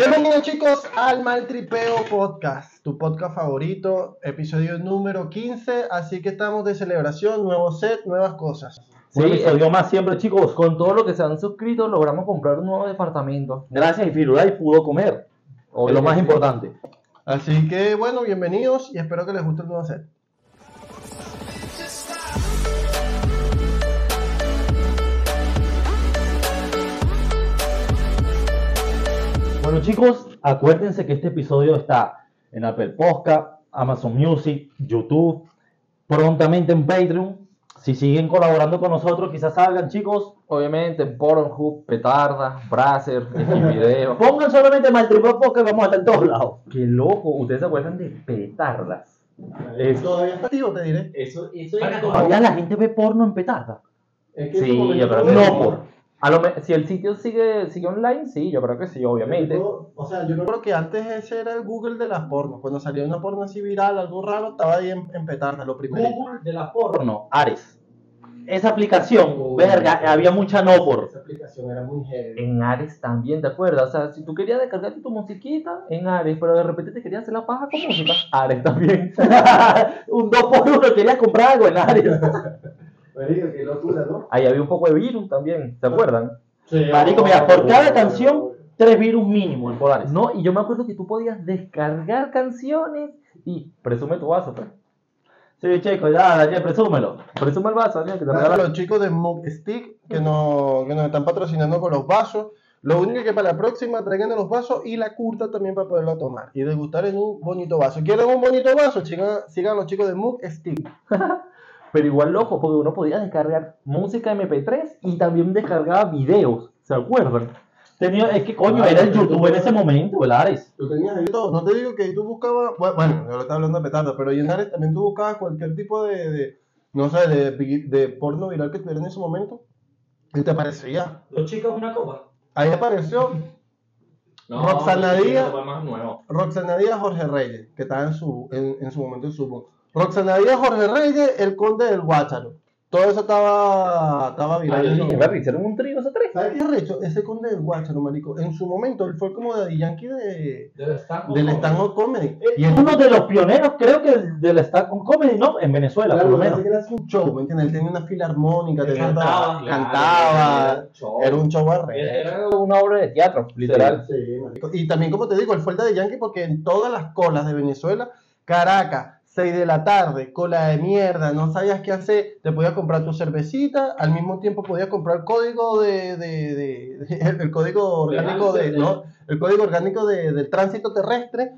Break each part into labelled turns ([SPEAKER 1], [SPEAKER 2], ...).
[SPEAKER 1] Bienvenidos chicos al Maltripeo Podcast, tu podcast favorito, episodio número 15, así que estamos de celebración, nuevo set, nuevas cosas.
[SPEAKER 2] Sí, un episodio más siempre, chicos. Con todo lo que se han suscrito, logramos comprar un nuevo departamento. Gracias y Firulai pudo comer. Es lo más importante.
[SPEAKER 1] Así que bueno, bienvenidos y espero que les guste el nuevo set.
[SPEAKER 2] Bueno chicos, acuérdense que este episodio está en Apple Podcast, Amazon Music, YouTube, prontamente en Patreon. Si siguen colaborando con nosotros, quizás salgan chicos.
[SPEAKER 3] Obviamente, Pornhub, Petarda, Bracer, Video.
[SPEAKER 2] Pongan solamente Maltripeo Podcast vamos a estar en todos lados. Qué loco, ustedes se acuerdan de Petardas.
[SPEAKER 1] Es... Todavía está activo, te diré.
[SPEAKER 2] Eso, eso Todavía la gente ve porno en Petarda.
[SPEAKER 3] Es que sí, yo creo que no por. A lo si el sitio sigue, sigue online, sí, yo creo que sí, obviamente.
[SPEAKER 1] o sea, yo creo que antes ese era el Google de las porno. Cuando salió una porno así viral, algo raro, estaba ahí en, en petarda, lo primero.
[SPEAKER 2] Google de las porno, Ares. Esa aplicación, verga, había mucha no por.
[SPEAKER 1] Esa aplicación era muy heavy.
[SPEAKER 3] En Ares también, ¿te acuerdas? O sea, si tú querías descargarte tu musiquita en Ares, pero de repente te querías hacer la paja con música, Ares también.
[SPEAKER 2] un 2 por 1 querías comprar algo en Ares.
[SPEAKER 1] Marico, qué locura, ¿no?
[SPEAKER 3] Ahí había un poco de virus también, ¿se acuerdan?
[SPEAKER 2] Sí, Marico, mira, por cada canción, tres virus mínimo en Polaris.
[SPEAKER 3] No, y yo me acuerdo que tú podías descargar canciones y presume tu vaso, pues.
[SPEAKER 2] Sí, chico, ya, Daniel, presúmelo.
[SPEAKER 3] Presume el vaso, Daniel,
[SPEAKER 1] que te regalo. los chicos de Mug Stick que, nos, que nos están patrocinando con los vasos. Lo único que para la próxima traigan los vasos y la curta también para poderlo tomar y degustar en un bonito vaso. ¿Quieren un bonito vaso? Sigan, sigan los chicos de Mug Stick.
[SPEAKER 3] pero igual loco, porque uno podía descargar música MP3 y también descargaba videos, ¿se acuerdan?
[SPEAKER 2] Tenía, es que coño, era el YouTube en ese momento, el Ares.
[SPEAKER 1] Tú tenías ahí todo, no te digo que tú buscabas, bueno, yo lo estaba hablando de petardo, pero en Ares también tú buscabas cualquier tipo de, de no sé, de, de, porno viral que tuviera en ese momento y te aparecía.
[SPEAKER 2] Los chicos una copa.
[SPEAKER 1] Ahí apareció no, Roxana Díaz, Roxana Díaz Jorge Reyes, que estaba en su, en, en su momento en su Roxana Díaz, Jorge Reyes, el conde del Guácharo. Todo eso estaba, estaba viral.
[SPEAKER 3] Ah, hicieron un trío esos tres.
[SPEAKER 1] ¿Sabes qué recho? Ese conde del Guácharo, marico. En su momento, él fue como de Yankee de, del stand-up comedy.
[SPEAKER 2] Eh, y es uno de los pioneros, creo que del stand-up comedy, ¿no? En Venezuela,
[SPEAKER 1] claro,
[SPEAKER 2] por lo menos.
[SPEAKER 1] Que era un show, ¿me entiendes? Él tenía una filarmónica, tenía cantaba, cantaba era un show
[SPEAKER 3] Era una obra de teatro, literal.
[SPEAKER 1] Sí, sí, y también, como te digo, él fue el de Yankee porque en todas las colas de Venezuela, Caracas, 6 de la tarde, cola de mierda, no sabías qué hacer, te podías comprar tu cervecita, al mismo tiempo podías comprar código de, de, de, el código orgánico de, ¿no? el código orgánico del tránsito terrestre,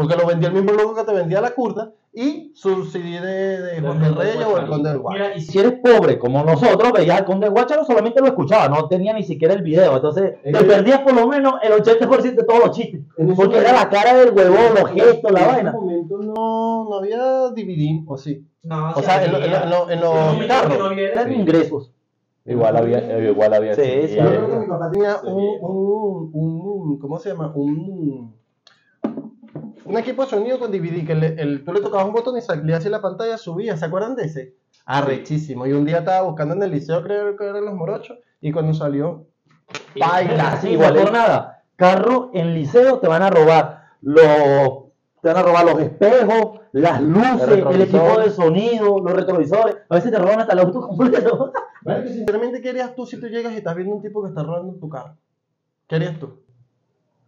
[SPEAKER 1] porque lo vendía el mismo loco que te vendía la curta, y su CD de, de Conde Reyes o el Conde del Guacharo.
[SPEAKER 2] Mira, y si eres pobre como nosotros, veías al Conde Guacharo, solamente lo escuchaba, no tenía ni siquiera el video. Entonces, te perdías por lo menos el 80% de todos los chistes. Porque era la cara del huevón, los gestos, la vaina.
[SPEAKER 1] En ese momento no, no había DVD, o sí.
[SPEAKER 2] No,
[SPEAKER 1] o sea, en, en, en, los carros.
[SPEAKER 2] Eran ingresos.
[SPEAKER 3] Igual había, igual había.
[SPEAKER 1] Sí, sí. Yo creo que mi papá tenía un, un, un, ¿cómo se llama? Un un equipo de sonido con DVD, que el, tú le tocabas un botón y salía así la pantalla, subía, ¿se acuerdan de ese? Arrechísimo. Y un día estaba buscando en el liceo, creo que eran los morochos, y cuando salió,
[SPEAKER 2] igual por nada. Carro en liceo te van a robar los te van a robar los espejos, las luces, el, equipo de sonido, los retrovisores. A veces te roban hasta el auto completo.
[SPEAKER 1] Sinceramente, ¿qué harías tú si tú llegas y estás viendo un tipo que está robando tu carro? ¿Qué harías tú?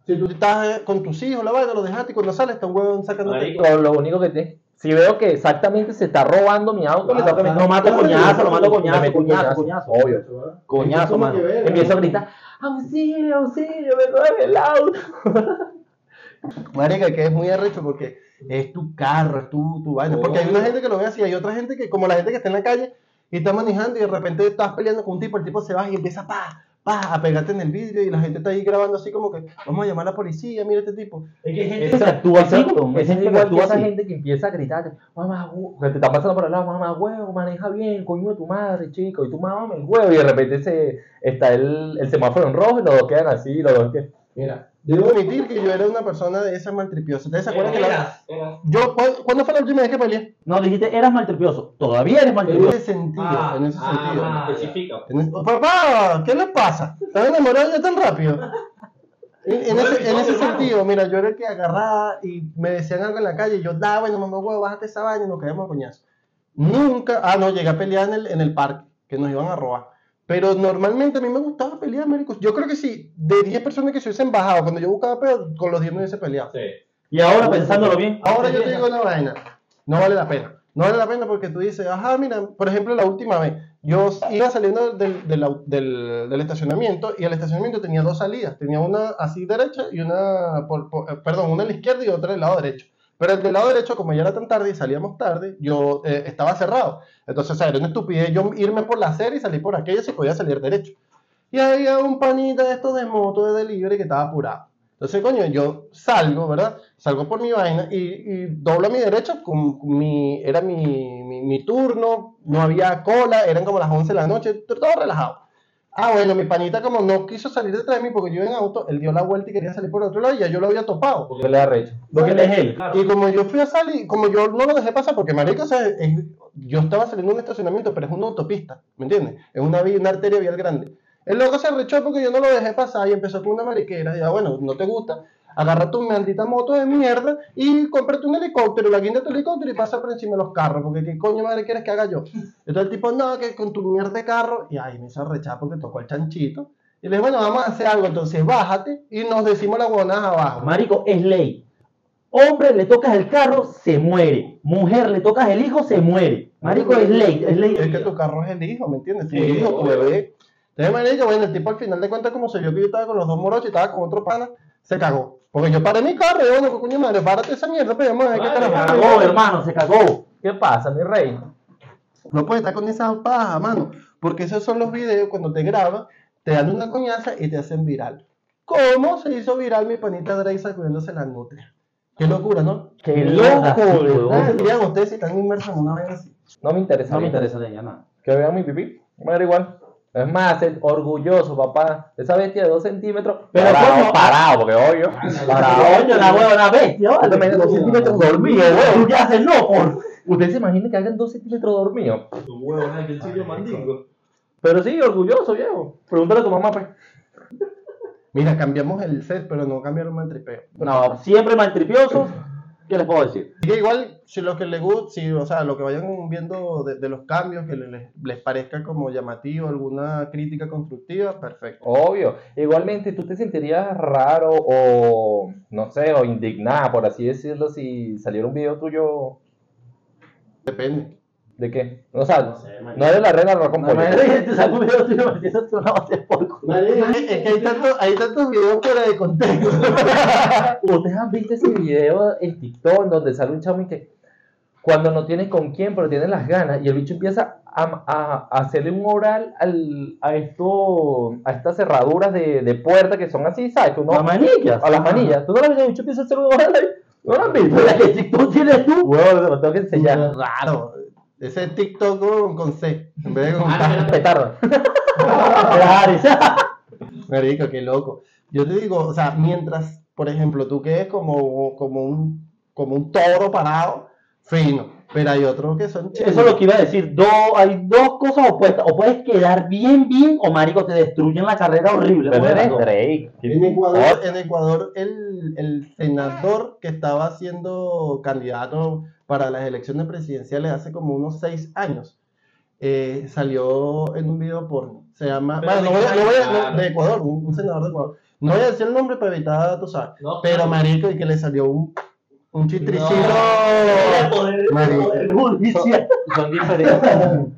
[SPEAKER 1] Si tú estás con tus hijos, la vaina, lo dejaste y cuando sales está un huevón sacando.
[SPEAKER 3] Lo, lo único que te. Si veo que exactamente se está robando mi auto,
[SPEAKER 2] le toca No mato coñazo, lo mato coñazo, coñazo, coñazo.
[SPEAKER 3] Obvio.
[SPEAKER 2] Coñazo, mano. Empiezo a gritar, auxilio, auxilio, me roban el auto.
[SPEAKER 1] Marica, que es muy arrecho porque es tu carro, es tu, tu vaina. Porque hay una gente que lo ve así, hay otra gente que, como la gente que está en la calle y está manejando y de repente estás peleando con un tipo, el tipo se baja y empieza pa, pa, a pegarte en el vidrio y la gente está ahí grabando así como que vamos a llamar a la policía, mira este tipo.
[SPEAKER 2] Es que gente que actúa así,
[SPEAKER 3] es gente que actúa esa gente que empieza a gritar, mamá, que te está pasando por el lado, mamá, huevo, maneja bien, coño de tu madre, chico, y tu mamá, el huevo, y de repente se, está el, el semáforo en rojo y los dos quedan así, los dos que,
[SPEAKER 1] mira. Debo admitir que yo era una persona de esas maltripiosas. ¿Ustedes se acuerdan que la... Yo, ¿Cuándo fue la última vez que peleé?
[SPEAKER 2] No, dijiste, eras maltripioso. Todavía eres maltripioso.
[SPEAKER 1] En ese sentido, ah, en ese
[SPEAKER 3] ah,
[SPEAKER 1] sentido.
[SPEAKER 3] Ah, especifica.
[SPEAKER 1] Papá, ¿qué le pasa? ¿Estás enamorado ya tan rápido? En, en ese, en ese sentido, mira, yo era el que agarraba y me decían algo en la calle, y yo, da, bueno, mamá, huevo, bájate esa vaina y nos caemos a coñazo. Nunca, ah, no, llegué a pelear en el, en el parque, que nos iban a robar. Pero normalmente a mí me gustaba pelear, maricos. Yo creo que sí, de 10 personas que se hubiesen bajado, cuando yo buscaba peo, con los 10 me hubiese peleado.
[SPEAKER 3] Sí.
[SPEAKER 2] Y ahora pensándolo bien,
[SPEAKER 1] Ahora yo te digo una vaina, no vale la pena. No vale la pena porque tú dices, ajá, mira, por ejemplo, la última vez, yo iba saliendo del, del, del- del estacionamiento y el estacionamiento tenía dos salidas. Tenía una así derecha y una, por- por- eh, perdón, una a la izquierda y otra del lado derecho. Pero el del lado derecho, como ya era tan tarde y salíamos tarde, yo eh, estaba cerrado. Entonces, o sea, era una estupidez yo irme por la acera y salir por aquella si podía salir derecho. Y había un panita de estos de moto de delivery que estaba apurado. Entonces, coño, yo salgo, ¿verdad? Salgo por mi vaina y, y doblo a mi derecha, con mi, era mi, mi, mi turno, no había cola, eran como las 11 de la noche, todo relajado. Ah, bueno, mi panita como no quiso salir detrás de mí porque yo en auto, él dio la vuelta y quería salir por otro lado y ya yo lo había topado.
[SPEAKER 3] Porque le da recho.
[SPEAKER 2] lo que él es él.
[SPEAKER 1] Y como yo fui a salir, como yo no lo dejé pasar, porque marica, o sea, es- yo estaba saliendo de un estacionamiento, pero es una autopista, ¿me entiendes? Es una, una arteria vial grande. El loco se arrechó porque yo no lo dejé pasar y empezó con una mariquera. Y ya, bueno, no te gusta, agarra tu maldita moto de mierda y cómprate un helicóptero, la guinda de tu helicóptero y pasa por encima de los carros, porque qué coño madre quieres que haga yo. Entonces el tipo, no, que con tu mierda de carro, y ay, me hizo arrechar porque tocó el chanchito. Y le dije, bueno, vamos a hacer algo, entonces bájate y nos decimos las huevonadas abajo.
[SPEAKER 2] Marico, es ley. Hombre, le tocas el carro, se muere. Mujer, le tocas el hijo, se muere. Marico, es ley, es ley.
[SPEAKER 1] Es que tu carro es el hijo, ¿me entiendes? Tu
[SPEAKER 2] Sí,
[SPEAKER 1] hijo, tu bebé. Entonces, marico, bueno, el tipo al final de cuentas, como se vio que yo estaba con los dos morochos y estaba con otro pana, se cagó. Porque yo paré mi carro yo, ¿qué coño madre, párate esa mierda, pero vamos a ver qué
[SPEAKER 2] Se
[SPEAKER 1] carajo.
[SPEAKER 2] cagó, hermano, se cagó.
[SPEAKER 3] ¿Qué pasa, mi rey?
[SPEAKER 1] No puedes estar con esas pajas, mano. Porque esos son los videos cuando te graban, te dan una coñaza y te hacen viral. ¿Cómo se hizo viral mi panita Drake sacudiéndose la nutria? Qué locura, ¿no?
[SPEAKER 2] Qué
[SPEAKER 1] ¿verdad?
[SPEAKER 2] huevón.
[SPEAKER 1] ¿Cómo sentirían ustedes si están inmersos en una vaina así?
[SPEAKER 3] No me interesa.
[SPEAKER 2] No me interesa de ella, nada.
[SPEAKER 3] Que vean mi pipí. Me da igual. Es más, orgulloso, papá. Esa bestia de dos centímetros.
[SPEAKER 2] Pero
[SPEAKER 3] parado,
[SPEAKER 2] ¿cómo?
[SPEAKER 3] parado, porque obvio. Parado.
[SPEAKER 2] Coño, la hueva, la bestia, vale.
[SPEAKER 3] te imaginas dos centímetros dormido,
[SPEAKER 2] ¿Tú
[SPEAKER 3] huevón.
[SPEAKER 2] qué haces? No, por.
[SPEAKER 3] ¿Usted se imagina que hagan dos centímetros?
[SPEAKER 4] Tu huevo, que el sitio mandingo.
[SPEAKER 3] Pero sí, orgulloso, viejo. Pregúntale a tu mamá, pues.
[SPEAKER 1] Mira, cambiamos el set, pero no cambiaron el tripeo.
[SPEAKER 2] No, siempre maltripiosos. ¿Qué les puedo decir?
[SPEAKER 1] Que igual, si lo que les gusta, si, o sea, lo que vayan viendo de, de los cambios, que les, les parezca como llamativo, alguna crítica constructiva, perfecto.
[SPEAKER 3] Obvio. Igualmente, ¿tú te sentirías raro o, no sé, o indignada, por así decirlo, si saliera un video tuyo
[SPEAKER 1] Depende.
[SPEAKER 3] De qué? O sea, no,
[SPEAKER 2] sé,
[SPEAKER 3] eres la reina rock
[SPEAKER 2] No, imagínate que te saco un video tuyo base de porco.
[SPEAKER 1] Es que hay tantos, hay tantos videos fuera de contexto.
[SPEAKER 3] ¿Ustedes han visto ese video en TikTok en donde sale un chamo y que cuando no tiene con quién, pero tiene las ganas, y el bicho empieza a, a- a hacerle un oral al, a, esto, a estas cerraduras de, de puerta que son así, ¿sabes? Uno-
[SPEAKER 2] Las manillas.
[SPEAKER 3] a las manillas. ¿Tú no lo has visto? El bicho empieza a hacer un oral ahí. ¿No lo has visto?
[SPEAKER 2] La que TikTok tienes tú.
[SPEAKER 3] Te lo tengo que enseñar.
[SPEAKER 1] Claro. Ese TikTok con, con C, en vez de con
[SPEAKER 2] Ah.
[SPEAKER 3] Petardo.
[SPEAKER 1] Marico, qué loco. Yo te digo, o sea, mientras, por ejemplo, tú quedes como, como, un, como un toro parado, fino. Pero hay otros que son
[SPEAKER 2] Eso es lo que iba a decir. Do- hay dos cosas opuestas. O puedes quedar bien, bien, o marico, te destruyen la carrera horrible.
[SPEAKER 3] Pero eres. Drake.
[SPEAKER 1] En Ecuador, en Ecuador el, el senador que estaba siendo candidato para las elecciones presidenciales hace como unos seis años eh, salió en un video porno. Se llama. Bueno, no voy a- no voy a- no, de Ecuador, un, un senador de Ecuador. No voy a decir el nombre para evitar, tú sabes.
[SPEAKER 4] No,
[SPEAKER 1] Pero marico, y que le salió un, un chitricito.
[SPEAKER 2] El poder-
[SPEAKER 1] Marico.
[SPEAKER 2] el judicial.
[SPEAKER 3] Son diferentes,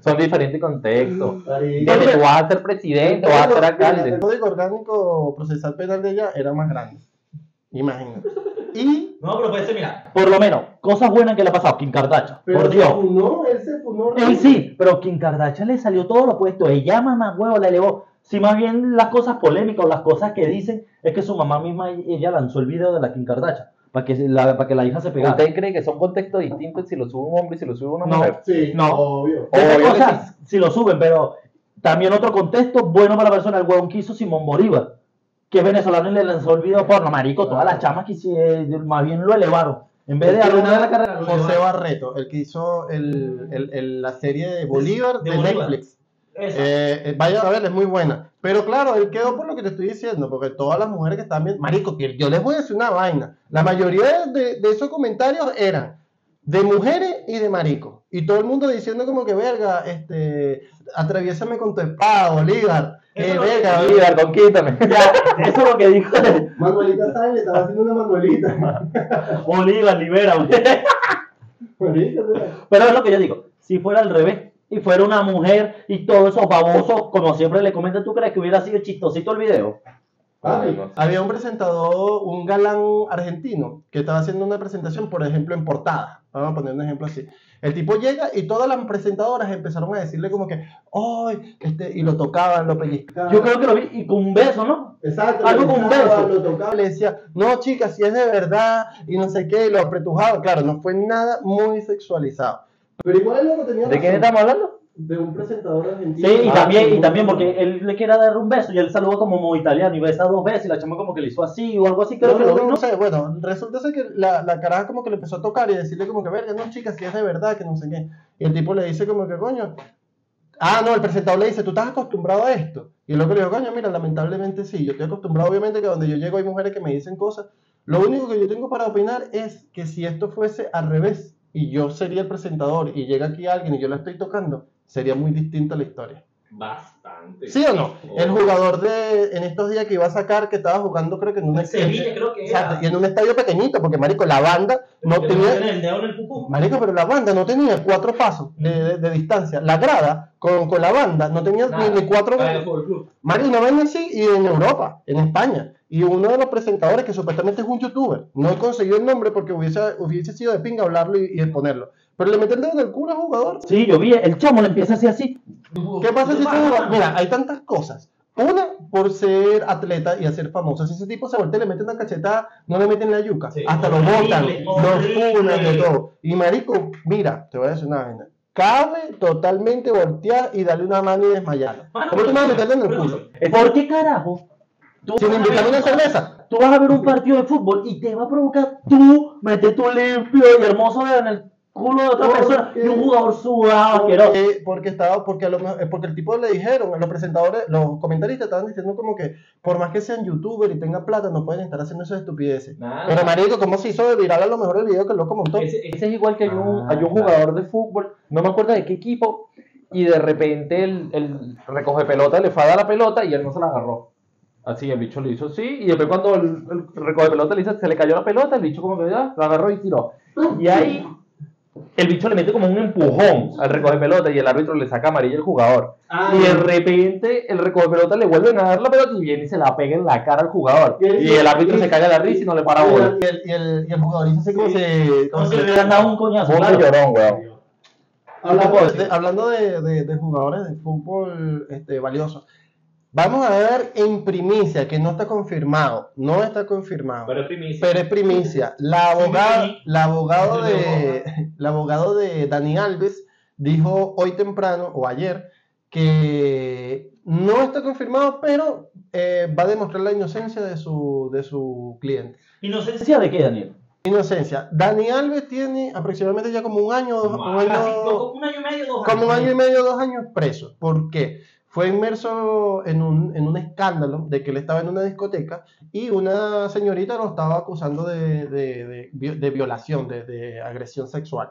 [SPEAKER 3] son diferentes contextos. Tú vas a ser presidente o vas a ser alcalde.
[SPEAKER 1] El código orgánico procesal penal de ella era más grande. Imagínate. Y.
[SPEAKER 4] No, pero puede ser, mira.
[SPEAKER 2] Por lo menos, cosas buenas que le ha pasado. Kim Kardashian. por Dios.
[SPEAKER 1] No, él se funó.
[SPEAKER 2] Él sí, pero Kim Kardashian le salió todo lo opuesto. Ella, mamá huevo, la elevó. Si más bien las cosas polémicas o las cosas que dicen es que su mamá misma, ella lanzó el video de la Kim Kardashian para que, la, para que la hija se pegara.
[SPEAKER 3] ¿Usted cree que son contextos distintos si lo sube un hombre y si lo sube una
[SPEAKER 2] No.
[SPEAKER 3] mujer?
[SPEAKER 1] Sí,
[SPEAKER 2] No.
[SPEAKER 1] obvio.
[SPEAKER 3] Obvio que
[SPEAKER 2] cosas si lo suben, pero también otro contexto bueno para la persona, el huevón que hizo Simón Bolívar, que es venezolano y le lanzó el video porno, marico, todas las chamas que se- más bien lo elevaron. En vez de arruinar la carrera.
[SPEAKER 1] José Barreto, el que hizo el, el- el- la serie de Bolívar de,
[SPEAKER 4] de Bolívar.
[SPEAKER 1] Netflix. Eh, eh, vayan a ver, es muy buena. Pero claro, él quedó por lo que te estoy diciendo, porque todas las mujeres que están bien, marico, que yo les voy a decir una vaina. La mayoría de, de esos comentarios eran de mujeres y de maricos. Y todo el mundo diciendo como que, verga, este, atraviésame con tu espada, Bolívar. Eh,
[SPEAKER 2] no
[SPEAKER 1] verga,
[SPEAKER 3] Bolívar, conquítame.
[SPEAKER 2] Ya, eso es lo que dijo
[SPEAKER 1] Manuelita Sáenz le estaba haciendo una Manuelita.
[SPEAKER 2] Bolívar, libera. Pero es lo que yo digo, si fuera al revés y fuera una mujer y todos esos babosos, como siempre le comentan, ¿tú crees que hubiera sido chistosito el video?
[SPEAKER 1] Había un presentador, un galán argentino, que estaba haciendo una presentación, por ejemplo, en portada. Vamos a poner un ejemplo así. El tipo llega y todas las presentadoras empezaron a decirle como que, ¡ay! Este, y lo tocaban, lo pellizcaban.
[SPEAKER 2] Yo creo que lo vi y con un beso, ¿no?
[SPEAKER 1] Exacto,
[SPEAKER 2] Algo con un beso.
[SPEAKER 1] Lo tocaba, le decía, no, chicas, si es de verdad, y no sé qué, y lo apretujaba. Claro, no fue nada muy sexualizado. Pero igual el loco tenía
[SPEAKER 3] ¿De quién estamos hablando?
[SPEAKER 1] De un presentador argentino.
[SPEAKER 2] Sí, y
[SPEAKER 1] Ah,
[SPEAKER 2] también, y también porque él le quiere dar un beso y él saluda como muy italiano y besa dos veces y la chama como que le hizo así o algo así, creo
[SPEAKER 1] No,
[SPEAKER 2] que
[SPEAKER 1] no,
[SPEAKER 2] lo vi,
[SPEAKER 1] no,
[SPEAKER 2] ¿no?
[SPEAKER 1] no sé, bueno, resulta ser que la, la caraja como que le empezó a tocar y decirle como que, verga, no, chicas, si es de verdad, que no sé qué. Y el tipo le dice como que, coño, ah, no, el presentador le dice, ¿tú estás acostumbrado a esto? Y el loco le dijo, coño, mira, lamentablemente sí, yo estoy acostumbrado, obviamente, que donde yo llego hay mujeres que me dicen cosas. Lo único que yo tengo para opinar es que si esto fuese al revés y yo sería el presentador y llega aquí alguien y yo la estoy tocando, sería muy distinta la historia.
[SPEAKER 4] Bastante.
[SPEAKER 1] ¿Sí o no? El jugador de en estos días que iba a sacar, que estaba jugando, creo que en un
[SPEAKER 2] Sevilla creo que era.
[SPEAKER 1] y en un estadio pequeñito, porque marico, la banda no
[SPEAKER 2] Que
[SPEAKER 1] tenía.
[SPEAKER 2] el dedo en el.
[SPEAKER 1] Marico, pero la banda no tenía cuatro pasos de, de- de distancia. La grada con, con la banda no tenía ni, ni cuatro. Marico, una vez así y en Europa, en España. Y uno de los presentadores, que supuestamente es un youtuber, no consiguió el nombre porque hubiese, hubiese sido de pinga hablarlo y, y exponerlo. Pero le mete el dedo en el culo al jugador.
[SPEAKER 2] Sí, yo vi, el chamo le empieza así así.
[SPEAKER 1] ¿Qué pasa si tú, mira, hay tantas cosas. Una, por ser atleta y hacer famoso. Si ese tipo se voltea y le mete una cachetada, no le meten la yuca.
[SPEAKER 2] Sí,
[SPEAKER 1] Hasta lo botan, lo
[SPEAKER 2] horrible.
[SPEAKER 1] funan de todo. Y marico, mira, te voy a decir una vaina. Cabe totalmente voltear y darle una mano y desmayarlo. ¿Cómo tú me vas a meterle en el culo?
[SPEAKER 2] ¿Por qué carajo? Tú
[SPEAKER 1] Sin
[SPEAKER 2] ver-
[SPEAKER 1] una cerveza.
[SPEAKER 2] Tú vas a ver un partido de fútbol y te va a provocar tú meter tu limpio y hermoso dedo en el culo de otra
[SPEAKER 1] ¿Por
[SPEAKER 2] persona y un jugador sudado, asqueroso.
[SPEAKER 1] Porque, porque estaba, porque a lo mejor- eh, porque el tipo le dijeron, los presentadores, los comentaristas estaban diciendo como que por más que sean youtuber y tengan plata, no pueden estar haciendo esas estupideces.
[SPEAKER 3] Nada.
[SPEAKER 1] Pero marico, ¿cómo se hizo de viral a lo mejor el video que el loco montó?
[SPEAKER 3] Ese, ese es igual que hay un,
[SPEAKER 2] Ah,
[SPEAKER 3] hay un
[SPEAKER 2] claro.
[SPEAKER 3] jugador de fútbol, no me acuerdo de qué equipo, y de repente el, el recoge pelota le fue a dar la pelota y él no se la agarró. Así, el bicho le hizo así, y después cuando el, el recoge pelota le hizo, se le cayó la pelota, el bicho como que ya, la agarró y tiró. Y ahí el bicho le mete como un empujón al recoge pelota y el árbitro le saca amarilla al jugador. y de repente el recoge pelota le vuelven a dar la pelota y viene y se la pega en la cara al jugador. Y el árbitro se cae de la risa y no le para bola.
[SPEAKER 1] Y el, y el, y el jugador así como si...
[SPEAKER 2] Como si le hubieran dado un coñazo.
[SPEAKER 3] Un
[SPEAKER 2] claro.
[SPEAKER 3] llorón, weón.
[SPEAKER 1] Hablando, de, hablando de, de- de jugadores de fútbol este, valiosos, vamos a ver en primicia, que no está confirmado, no está confirmado,
[SPEAKER 4] Pero es primicia.
[SPEAKER 1] pero es primicia. La abogada, la abogado de, la abogado de Dani Alves dijo hoy temprano o ayer que no está confirmado, pero eh, va a demostrar la inocencia de su, de su cliente.
[SPEAKER 2] ¿Inocencia de qué, Daniel?
[SPEAKER 1] Inocencia. Dani Alves tiene aproximadamente ya como un año, dos- un año,
[SPEAKER 2] un año y medio, dos
[SPEAKER 1] como un año y medio, dos años preso. ¿Por qué? Fue inmerso en un, en un escándalo de que él estaba en una discoteca y una señorita lo estaba acusando de, de- de vi- de violación, de, de agresión sexual.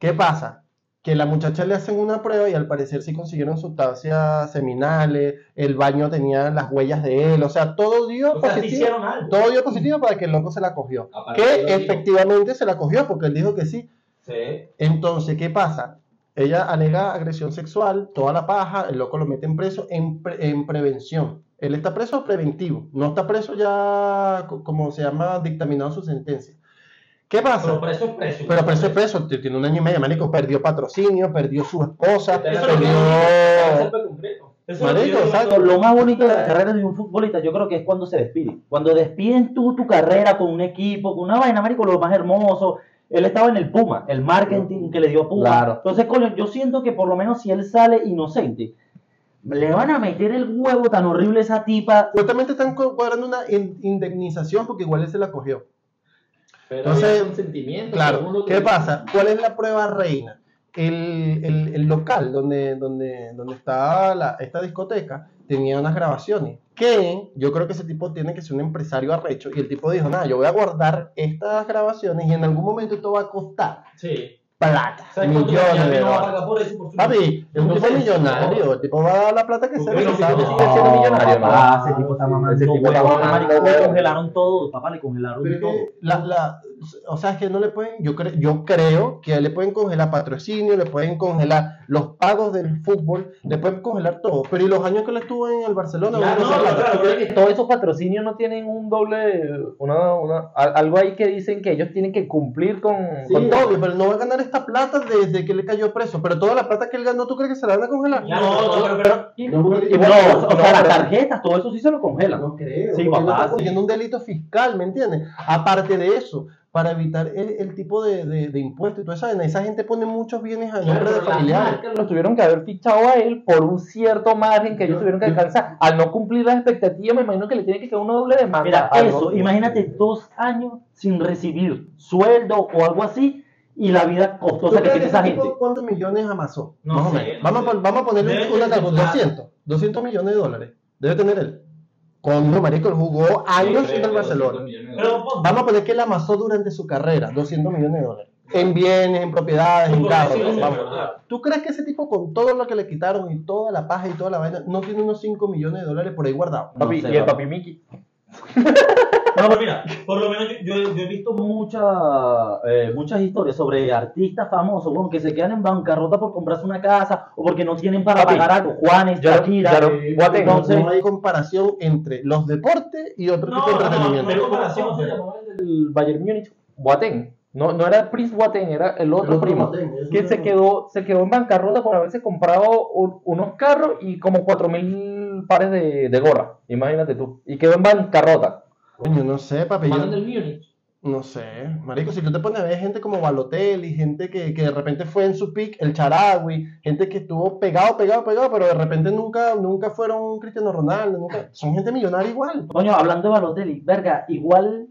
[SPEAKER 1] ¿Qué pasa? Que la muchacha le hacen una prueba y al parecer sí consiguieron sustancias seminales, el baño tenía las huellas de él, o sea, todo dio
[SPEAKER 2] O
[SPEAKER 1] positivo. Todo dio positivo para que el loco se la cogió. Que efectivamente se la cogió porque él dijo que sí.
[SPEAKER 4] Sí.
[SPEAKER 1] Entonces, ¿qué pasa? Ella alega agresión sexual, toda la paja, el loco lo mete en preso en, pre- en prevención. Él está preso preventivo, no está preso ya, co- como se llama, dictaminado su sentencia. ¿Qué pasa?
[SPEAKER 2] Pero preso es preso.
[SPEAKER 1] Pero preso es preso, tiene un año y medio, marico, perdió patrocinio, perdió su esposa,
[SPEAKER 4] Eso
[SPEAKER 1] perdió...
[SPEAKER 2] Eso
[SPEAKER 1] Marico, exacto.
[SPEAKER 2] Lo más bonito de la carrera de un futbolista, yo creo que es cuando se despide. Cuando despiden tú tu carrera con un equipo, con una vaina, marico, lo más hermoso. Él estaba en el Puma, el marketing que le dio Puma.
[SPEAKER 3] Claro.
[SPEAKER 2] Entonces, coño, yo siento que por lo menos si él sale inocente, le van a meter el huevo tan horrible a esa tipa.
[SPEAKER 1] Supuestamente están co- cobrando una in- indemnización porque igual él se la cogió.
[SPEAKER 4] Pero
[SPEAKER 1] Entonces,
[SPEAKER 4] hay consentimiento.
[SPEAKER 1] Claro, ¿qué pasa? ¿Cuál es la prueba reina? el, el- el local donde, donde, donde está la- esta discoteca tenía unas grabaciones. Que yo creo que ese tipo tiene que ser un empresario arrecho. Y el tipo dijo, nada, yo voy a guardar estas grabaciones y en algún momento esto va a costar
[SPEAKER 4] Sí.
[SPEAKER 1] Plata.
[SPEAKER 4] ¿Sabes cuánto
[SPEAKER 1] Millones de
[SPEAKER 4] no
[SPEAKER 1] dólares. Papi, es un
[SPEAKER 4] No
[SPEAKER 1] tipo millonario.
[SPEAKER 4] no.
[SPEAKER 1] El tipo va a dar la plata que sea
[SPEAKER 4] si tú sigue siendo millonario, ¿no?
[SPEAKER 2] ese tipo está mamando.
[SPEAKER 3] Ese tipo está mamando
[SPEAKER 2] Le congelaron todo, papá, le congelaron
[SPEAKER 1] Pero
[SPEAKER 2] todo.
[SPEAKER 1] la, la, o sea, es que no le pueden, yo, cre- yo creo que le pueden congelar patrocinio, le pueden congelar los pagos del fútbol, le pueden congelar todo. Pero ¿y los años que le estuvo en el Barcelona?
[SPEAKER 4] Ya, no, claro, que-
[SPEAKER 3] Todos esos patrocinios no tienen un doble, una, una, algo ahí que dicen que ellos tienen que cumplir con,
[SPEAKER 1] Sí,
[SPEAKER 3] con todo.
[SPEAKER 1] pero no va a ganar esta plata desde que le cayó preso. Pero toda la plata que él ganó, ¿tú crees que se la van a congelar?
[SPEAKER 4] Ya, no, no, pero, pero-
[SPEAKER 1] No,
[SPEAKER 2] no, o sea, las tarjetas, todo eso sí se lo congelan.
[SPEAKER 1] No creo.
[SPEAKER 2] Sí,
[SPEAKER 1] porque no
[SPEAKER 2] papá,
[SPEAKER 1] está
[SPEAKER 2] sí.
[SPEAKER 1] cometiendo un delito fiscal, ¿me entiendes? Aparte de eso, para evitar el, el tipo de, de, de impuestos y toda esa vaina, esa gente pone muchos bienes a
[SPEAKER 4] Claro,
[SPEAKER 1] nombre de familiares.
[SPEAKER 3] los tuvieron que haber fichado a él por un cierto margen que ellos tuvieron que alcanzar. Al no cumplir las expectativas, me imagino que le tiene que quedar una doble demanda.
[SPEAKER 2] Mira,
[SPEAKER 3] algo.
[SPEAKER 2] eso, imagínate dos años sin recibir sueldo o algo así y la vida
[SPEAKER 1] ¿Tú
[SPEAKER 2] costosa que
[SPEAKER 1] crees
[SPEAKER 2] tiene
[SPEAKER 1] que
[SPEAKER 2] esa
[SPEAKER 1] ese
[SPEAKER 2] gente.
[SPEAKER 1] tipo ¿Cuántos millones amasó?
[SPEAKER 4] No
[SPEAKER 1] Más o
[SPEAKER 4] sé,
[SPEAKER 1] menos.
[SPEAKER 4] no
[SPEAKER 1] Vamos,
[SPEAKER 4] sé.
[SPEAKER 1] a, vamos a ponerle
[SPEAKER 4] Debe
[SPEAKER 1] una
[SPEAKER 4] plata.
[SPEAKER 1] 200, 200 millones de dólares. Debe tener él. Coño, marico, él jugó años
[SPEAKER 4] Sí,
[SPEAKER 1] en el Barcelona.
[SPEAKER 4] 200 millones de
[SPEAKER 3] Pero
[SPEAKER 1] Vamos a poner que él amasó durante su carrera 200 millones de dólares. En bienes, en propiedades, en carros. ¿Tú crees que ese tipo con todo lo que le quitaron y toda la paja y toda la vaina no tiene unos 5 millones de dólares por ahí guardados?
[SPEAKER 3] papi,
[SPEAKER 2] no sé,
[SPEAKER 3] y el
[SPEAKER 2] papi.
[SPEAKER 3] papi Mickey.
[SPEAKER 4] No, pero mira, por lo menos yo, yo, yo he visto
[SPEAKER 2] Mucha, eh, muchas historias sobre artistas famosos bueno, que se quedan en bancarrota por comprarse una casa o porque no tienen para
[SPEAKER 3] Papi,
[SPEAKER 2] pagar algo. Juanes, Shakira. eh,
[SPEAKER 3] Boateng,
[SPEAKER 2] entonces,
[SPEAKER 1] no hay comparación entre los deportes y otro
[SPEAKER 4] No,
[SPEAKER 1] tipo de
[SPEAKER 4] no, no,
[SPEAKER 1] entretenimiento.
[SPEAKER 4] pero-
[SPEAKER 3] ¿Cómo cómo se llamaba el del Bayern Múnich? Boateng. No, no era Prince Boateng, era el otro
[SPEAKER 1] El otro
[SPEAKER 3] primo.
[SPEAKER 1] Boateng,
[SPEAKER 3] que
[SPEAKER 1] no-
[SPEAKER 3] se quedó, se quedó en bancarrota por haberse comprado un- unos carros y como 4.000 pares de, de gorra. Imagínate tú. Y quedó en bancarrota.
[SPEAKER 1] Coño, no sé, papi. yo-
[SPEAKER 4] del Múnich.
[SPEAKER 1] No sé, marico, si tú te pones a ver gente como Balotelli, gente que, que de repente fue en su pick, el Charagui, gente que estuvo pegado, pegado, pegado, pero de repente nunca, nunca fueron Cristiano Ronaldo, nunca, son gente millonaria igual.
[SPEAKER 2] Coño, hablando de Balotelli, verga, igual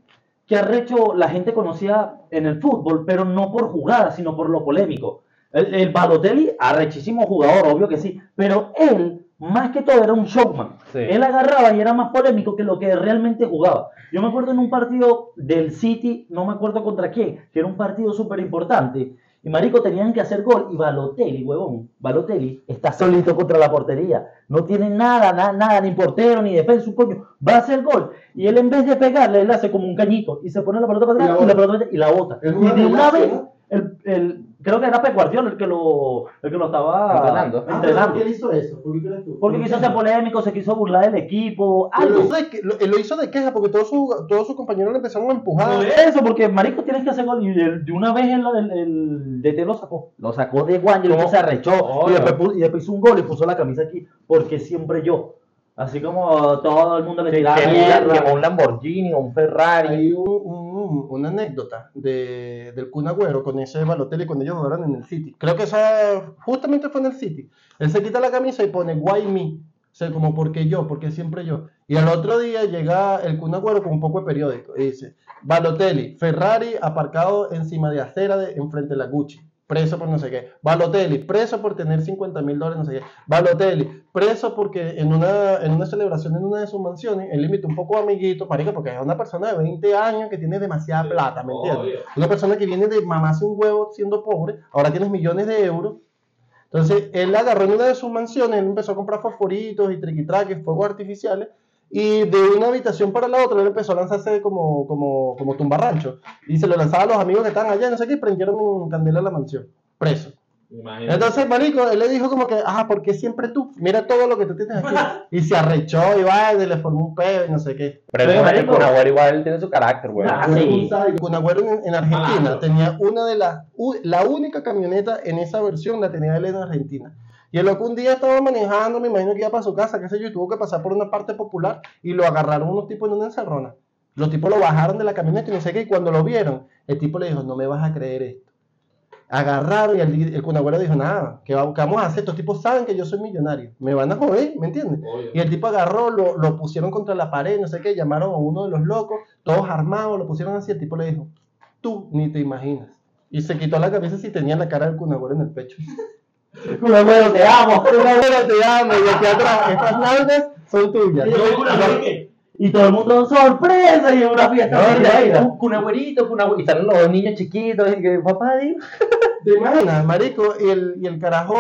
[SPEAKER 2] que arrecho la gente conocía en el fútbol, pero no por jugada, sino por lo polémico. El, el Balotelli, arrechísimo jugador, obvio que sí, pero él, más que todo, era un showman.
[SPEAKER 3] Sí.
[SPEAKER 2] Él agarraba y era más polémico que lo que realmente jugaba. Yo me acuerdo en un partido del City, no me acuerdo contra quién, que era un partido súper importante. Y Marico tenían que hacer gol y Balotelli, huevón, Balotelli está solito contra la portería. No tiene nada, nada, nada, ni portero, ni defensa, un coño. Va a hacer gol. Y él en vez de pegarle, él hace como un cañito y se pone la pelota para
[SPEAKER 1] Y la
[SPEAKER 2] atrás y la, pelota y la bota. Y de una vez, el- creo que era Pep Guardiola el que lo, el que lo estaba
[SPEAKER 3] Entrenando.
[SPEAKER 1] Ah,
[SPEAKER 2] entrenando.
[SPEAKER 1] ¿Por qué hizo eso? ¿Por qué crees tú?
[SPEAKER 2] Porque quiso ser polémico, se quiso burlar del equipo, algo.
[SPEAKER 1] lo hizo de, que- lo, lo hizo de queja porque todos sus todos sus compañeros le empezaron a empujar.
[SPEAKER 2] Por eso, porque marico tienes que hacer gol y el- de una vez el, el, el DT lo sacó. Lo sacó de guancho y
[SPEAKER 3] ¿Cómo?
[SPEAKER 2] se arrechó.
[SPEAKER 3] Oh,
[SPEAKER 2] y,
[SPEAKER 3] no.
[SPEAKER 2] después, pu- y después hizo un gol y puso la camisa aquí. Porque siempre yo. Así como todo el mundo le tiraba
[SPEAKER 3] Que llegó un Lamborghini o un Ferrari.
[SPEAKER 1] Hay un- un- una anécdota de, del Kun Agüero con ese Balotelli cuando ellos jugaron en el City. Creo que esa justamente fue en el City. Él se quita la camisa y pone why me. O sea, como porque yo, porque siempre yo. Y al otro día llega el Kun Agüero con un poco de periódico y dice, Balotelli, Ferrari aparcado encima de acera de, enfrente de la Gucci. Preso por no sé qué. Balotelli, preso por tener 50 mil dólares, no sé qué. Balotelli, preso porque en una, en una celebración en una de sus mansiones, él invitó un poco a amiguito, marico, porque es una persona de 20 años que tiene demasiada plata, ¿me entiendes?
[SPEAKER 4] Obvio.
[SPEAKER 1] Una persona que viene de mamarse un huevo siendo pobre, ahora tienes millones de euros. Entonces, él agarró en una de sus mansiones, él empezó a comprar fosforitos y triquitraques, fuegos artificiales, y de una habitación para la otra, él empezó a lanzarse como, como, como tumbarrancho. Y se lo lanzaba a los amigos que estaban allá, no sé qué, y prendieron un candela a la mansión, preso.
[SPEAKER 4] Imagínate.
[SPEAKER 1] Entonces, marico, él le dijo como que, ajá, ¿por qué siempre tú? Mira todo lo que tú tienes aquí. Y se arrechó y va, y le formó un pedo y no sé qué.
[SPEAKER 3] Pero
[SPEAKER 2] Pero,
[SPEAKER 3] el
[SPEAKER 2] marico.
[SPEAKER 3] Kun Agüero igual tiene su carácter, güey.
[SPEAKER 2] Ah, sí.
[SPEAKER 1] Kun Agüero en, en Argentina
[SPEAKER 4] Ah,
[SPEAKER 1] tenía una de las, la única camioneta en esa versión la tenía él en Argentina. Y el loco un día estaba manejando, me imagino que iba para su casa, qué sé yo, y tuvo que pasar por una parte popular y lo agarraron unos tipos en una encerrona. Los tipos lo bajaron de la camioneta y no sé qué, y cuando lo vieron, el tipo le dijo, no me vas a creer esto. Agarraron y el, el Kun Agüero dijo, nada, ¿qué, va- qué vamos a hacer? Estos tipos saben que yo soy millonario, me van a joder, ¿me entiendes? Y el tipo agarró, lo, lo pusieron contra la pared, no sé qué, llamaron a uno de los locos, todos armados, lo pusieron así, el tipo le dijo, tú ni te imaginas. Y se quitó la camisa si tenía la cara del Kunagüero en el pecho.
[SPEAKER 2] Kunagüero, te amo.
[SPEAKER 1] Kunagüero, te amo. Y aquí atrás, estas nalgas son tuyas.
[SPEAKER 4] Yo una
[SPEAKER 2] Y todo el mundo, sorpresa, y una fiesta.
[SPEAKER 3] No,
[SPEAKER 2] mira.
[SPEAKER 3] un, abuelito. Y salen los dos niños chiquitos. Y que, papá, di.
[SPEAKER 1] ¿Te imaginas, marico? Y el, y el carajo,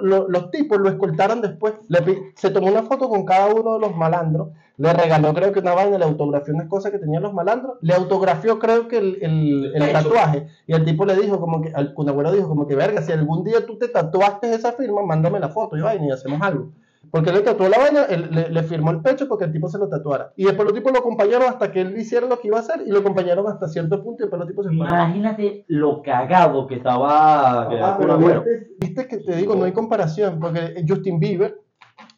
[SPEAKER 1] lo- los tipos lo escoltaron después. Le se tomó una foto con cada uno de los malandros. Le regaló, creo que una vaina, le autografió unas cosas que tenían los malandros. Le autografió, creo que el, el- tatuaje. Y el tipo le dijo, como que, al Kunagüero dijo, como que, verga, si algún día tú te tatuaste esa firma, mándame la foto y vaina y hacemos algo. Porque él le tatuó la vaina, él, le, le firmó el pecho porque el tipo se lo tatuara. Y después los tipos lo acompañaron hasta que él hiciera lo que iba a hacer y lo acompañaron hasta cierto punto y después los tipos se fueron.
[SPEAKER 2] Imagínate lo cagado que estaba
[SPEAKER 1] Ah, pero
[SPEAKER 2] Kunagüero.
[SPEAKER 1] viste, viste que te digo, no hay comparación, porque Justin Bieber,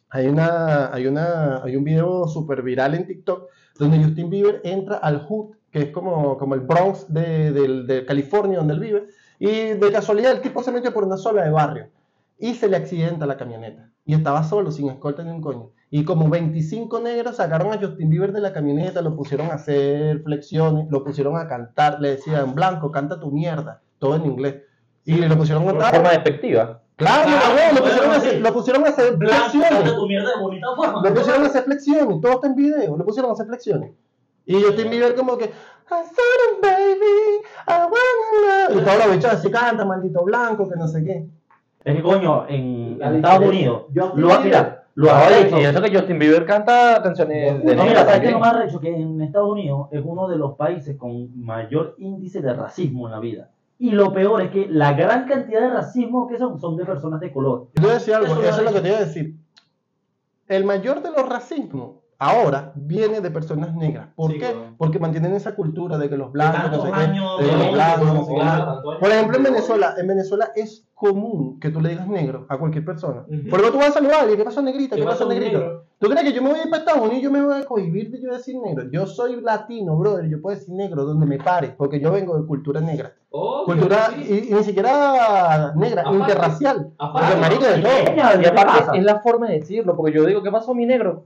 [SPEAKER 1] hay, una, hay, una, hay un video súper viral en TikTok donde Justin Bieber entra al Hood, que es como, como el Bronx de, de California donde él vive, y de casualidad el tipo se metió por una sola de barrio y se le accidenta la camioneta. Y estaba solo, sin escolta ni un coño. Y como 25 negros sacaron a Justin Bieber de la camioneta, lo pusieron a hacer flexiones, lo pusieron a cantar, le decían, Blanco, canta tu mierda, todo en inglés. Y lo pusieron a
[SPEAKER 3] De
[SPEAKER 1] cantar.
[SPEAKER 3] forma despectiva.
[SPEAKER 1] Claro,
[SPEAKER 4] Claro,
[SPEAKER 1] lo, pusieron a hacer,
[SPEAKER 4] sí.
[SPEAKER 1] lo pusieron a hacer
[SPEAKER 4] Blanco, canta
[SPEAKER 1] flexiones.
[SPEAKER 4] tu mierda de bonita forma.
[SPEAKER 1] Lo pusieron a hacer flexiones, todo está en video, lo pusieron a hacer flexiones. Y Justin Bieber como que, I saw them, baby, I wanna know. Y todos los bichos así canta, maldito blanco, que no sé qué.
[SPEAKER 2] Es que coño, en, Estados. Unidos, lo ha, mira, lo ha hecho.
[SPEAKER 3] y eso que Justin Bieber canta canciones de
[SPEAKER 2] No, mira, ¿sabes qué lo más recho? Que en Estados Unidos es uno de los países con mayor índice de racismo en la vida. Y lo peor es que la gran cantidad de racismo que son son de personas de color.
[SPEAKER 1] Yo te voy a decir algo,
[SPEAKER 4] Eso
[SPEAKER 1] eso,
[SPEAKER 4] lo
[SPEAKER 1] es lo que te iba a decir. El mayor de los racismos ahora viene de personas negras. ¿Por
[SPEAKER 4] Sí,
[SPEAKER 1] qué?
[SPEAKER 4] claro.
[SPEAKER 1] Porque mantienen esa cultura de que los blancos, no
[SPEAKER 4] Tantos
[SPEAKER 1] sé qué,
[SPEAKER 4] años
[SPEAKER 1] de que
[SPEAKER 4] de
[SPEAKER 1] los blancos,
[SPEAKER 4] claro.
[SPEAKER 1] Por ejemplo, en Venezuela, en Venezuela es común que tú le digas negro a cualquier persona.
[SPEAKER 4] Ujú.
[SPEAKER 1] Por ejemplo, tú vas a saludar y ¿qué pasó negrita? ¿Qué,
[SPEAKER 4] ¿Qué
[SPEAKER 1] pasó
[SPEAKER 4] pasó,
[SPEAKER 1] negrito?
[SPEAKER 4] negro?
[SPEAKER 1] ¿Tú crees que yo me voy a ir para Estados Unidos y yo me voy a cohibir de yo decir negro? Yo soy latino, brother, yo puedo decir negro donde me pare, porque yo vengo de cultura negra. Cultura,
[SPEAKER 4] sí.
[SPEAKER 1] y, y ni siquiera negra,
[SPEAKER 4] Aparte.
[SPEAKER 1] interracial.
[SPEAKER 4] Aparte.
[SPEAKER 1] Porque marico de todo.
[SPEAKER 3] Y
[SPEAKER 2] ¿qué pasa?
[SPEAKER 3] aparte es la forma de decirlo, porque yo digo, ¿qué pasó mi negro?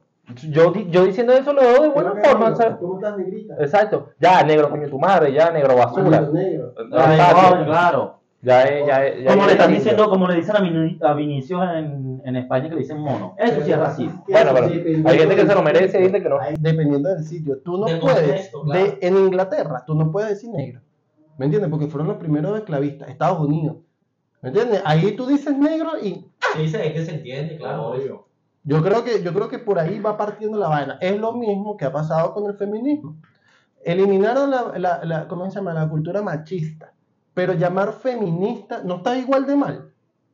[SPEAKER 3] Yo, di- yo diciendo eso lo doy de buena forma, ¿sabes?
[SPEAKER 1] ¿Cómo estás, negrita?
[SPEAKER 3] Exacto. Ya, negro, coño, tu madre, ya, negro, basura.
[SPEAKER 1] Negro.
[SPEAKER 2] Ay, claro.
[SPEAKER 3] Ya es, ya es, ya
[SPEAKER 2] Como
[SPEAKER 3] es
[SPEAKER 2] le están diciendo, como le dicen a, Vini- a Vinicius en, en España que le dicen mono. Eso sí es racismo.
[SPEAKER 3] Bueno, pero hay gente que se lo merece y hay gente que no.
[SPEAKER 1] Dependiendo del sitio. Tú no puedes,
[SPEAKER 4] contexto, claro.
[SPEAKER 1] de, en Inglaterra, tú no puedes decir negro. ¿Me entiendes? Porque fueron los primeros esclavistas, Estados Unidos. ¿Me entiendes? Ahí tú dices negro y
[SPEAKER 4] sí, es que se entiende, claro.
[SPEAKER 3] Obvio.
[SPEAKER 1] Yo creo que yo creo que por ahí va partiendo la vaina. Es lo mismo que ha pasado con el feminismo. Eliminaron la, la, la- ¿cómo se llama? la cultura machista, pero llamar feminista no está igual de mal.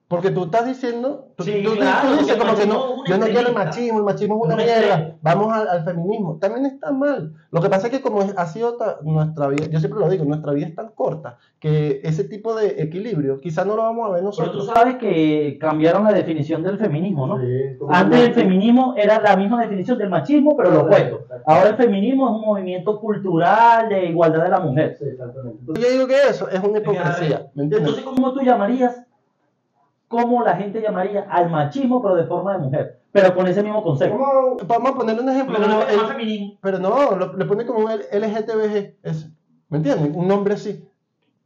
[SPEAKER 1] Porque tú estás diciendo, tú,
[SPEAKER 4] Sí,
[SPEAKER 1] tú- dices como que no, yo no quiero el machismo, el machismo es una
[SPEAKER 4] Un
[SPEAKER 1] mierda, vamos al, al feminismo. También está mal. Lo que pasa es que como ha sido ta- nuestra vida, yo siempre lo digo, nuestra vida es tan corta que ese tipo de equilibrio quizás no lo vamos a ver
[SPEAKER 2] Pero tú
[SPEAKER 1] nosotros.
[SPEAKER 2] sabes que cambiaron la definición del feminismo, ¿no?
[SPEAKER 1] Sí,
[SPEAKER 2] Antes el feminismo era la misma definición del machismo, pero lo opuesto. Ahora el feminismo es un movimiento cultural de igualdad de la mujer.
[SPEAKER 1] Sí, exactamente. Entonces yo digo que eso es una hipocresía, ¿me entiendes?
[SPEAKER 2] Entonces, ¿cómo tú llamarías, cómo la gente llamaría al machismo, pero de forma de mujer? Pero con ese mismo concepto.
[SPEAKER 1] ¿Cómo- Vamos a ponerle un ejemplo.
[SPEAKER 4] Porque no
[SPEAKER 1] el-
[SPEAKER 4] más femenino.
[SPEAKER 1] pero no, lo- le pone como un LGTBG, eso, ¿me entienden? Un nombre así.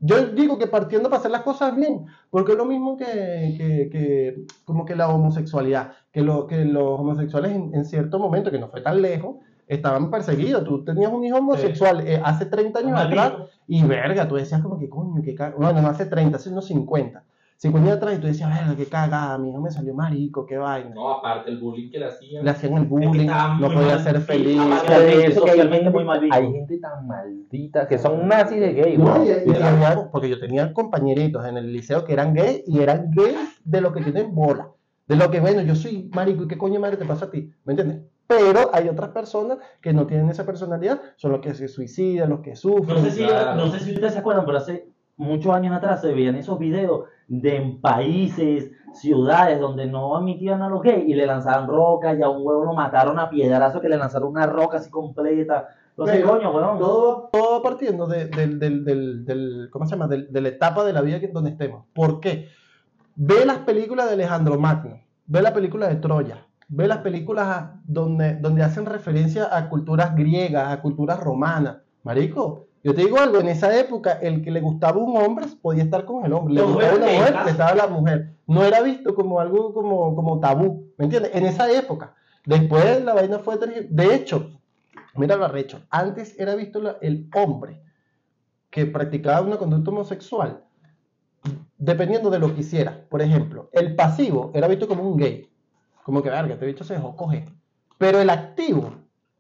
[SPEAKER 1] Yo digo que partiendo para hacer las cosas bien, porque es lo mismo que, que, que como que la homosexualidad, que, lo, que los homosexuales en, en cierto momento, que no fue tan lejos, estaban perseguidos. Tú tenías un hijo homosexual eh, hace 30 años atrás y verga, tú decías como que coño, que bueno, no hace 30, hace unos 50. 50 años atrás y tú decías, verga, qué cagada, mi hijo me salió marico, qué vaina.
[SPEAKER 4] No, aparte el bullying que le hacían.
[SPEAKER 1] Le hacían el bullying, no podía ser feliz.
[SPEAKER 3] De eso que hay
[SPEAKER 2] Socialmente
[SPEAKER 3] gente,
[SPEAKER 2] muy mal visto.
[SPEAKER 3] hay gente tan maldita que son nazis de gay,
[SPEAKER 1] No,
[SPEAKER 3] güey.
[SPEAKER 1] y- y había- porque yo tenía compañeritos en el liceo que eran gays y eran gays de lo que tienen bola. De lo que, bueno, yo soy marico y qué coño madre te pasa a ti, ¿me entiendes? Pero hay otras personas que no tienen esa personalidad, son los que se suicidan, los que sufren.
[SPEAKER 2] No sé, si,
[SPEAKER 4] Claro.
[SPEAKER 2] no sé si ustedes se acuerdan, pero hace muchos años atrás se veían esos videos de en países, ciudades donde no admitían a los gays y le lanzaban rocas y a un huevo lo mataron a piedrazo que le lanzaron una roca así completa. Entonces,
[SPEAKER 1] Pero
[SPEAKER 2] coño, weón.
[SPEAKER 1] Todo, partiendo de, del- del- del- del- ¿cómo se llama? De la etapa de la vida que, donde estemos. ¿Por qué? Ve las películas de Alejandro Magno, ve la película de Troya, ve las películas donde, donde hacen referencia a culturas griegas, a culturas romanas. Marico, Yo te digo algo, en esa época el que le gustaba un hombre podía estar con el hombre, le gustaba una mujer, le estaba la mujer. No era visto como algo como, como tabú, ¿me entiendes? En esa época. Después la vaina fue... De hecho, mira lo arrecho, antes era visto la- el hombre que practicaba una conducta homosexual dependiendo de lo que hiciera. Por ejemplo, el pasivo era visto como un gay. Como que, verga, este bicho se dejó coger. Pero el activo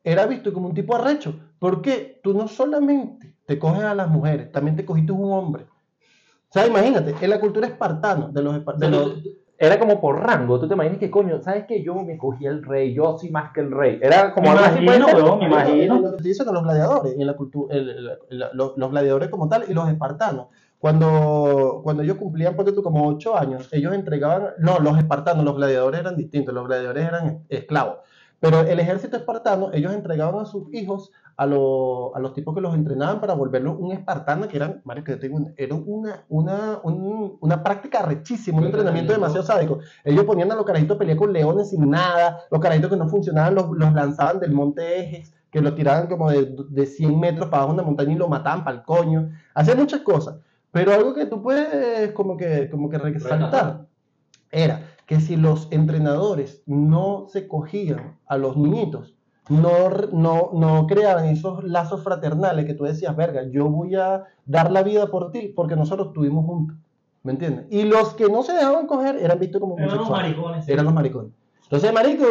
[SPEAKER 1] era visto como un tipo arrecho. Porque tú no solamente te coges a las mujeres, también te cogiste un hombre. O sea, imagínate, en la cultura espartana de los, de los-
[SPEAKER 3] Era como por rango, tú te imaginas que coño, ¿sabes que Yo me cogí el rey, yo soy más que el rey. Era como algo así,
[SPEAKER 2] imagino, me imagino.
[SPEAKER 1] Lo que te dicen a los gladiadores, en la cultura, el- el- el- los, los gladiadores como tal y los espartanos. Cuando, cuando ellos cumplían, ponte tú, como ocho años, ellos entregaban, no, los espartanos, los gladiadores eran distintos, los gladiadores eran esclavos. Pero el ejército espartano, ellos entregaban a sus hijos a, los- a los tipos que los entrenaban para volverlos un espartano, que eran, Mario, que yo te digo, era una, una, un- una práctica rechísima, un entrenamiento demasiado sádico. Ellos ponían a los carajitos a pelear con leones sin nada, los carajitos que no funcionaban los, los lanzaban del monte Ejes, que los tiraban como de, de 100 metros para abajo de una montaña y lo mataban para el coño. Hacían muchas cosas. Pero algo que tú puedes como que, como que resaltar era que si los entrenadores no se cogían a los niñitos, no, no, no creaban esos lazos fraternales que tú decías, verga, yo voy a dar la vida por ti porque nosotros estuvimos juntos. ¿Me entiendes? Y los que no se dejaban coger eran vistos como
[SPEAKER 4] Eran los
[SPEAKER 1] homosexuales.
[SPEAKER 4] maricones.
[SPEAKER 1] Eran los maricones. Entonces, marico,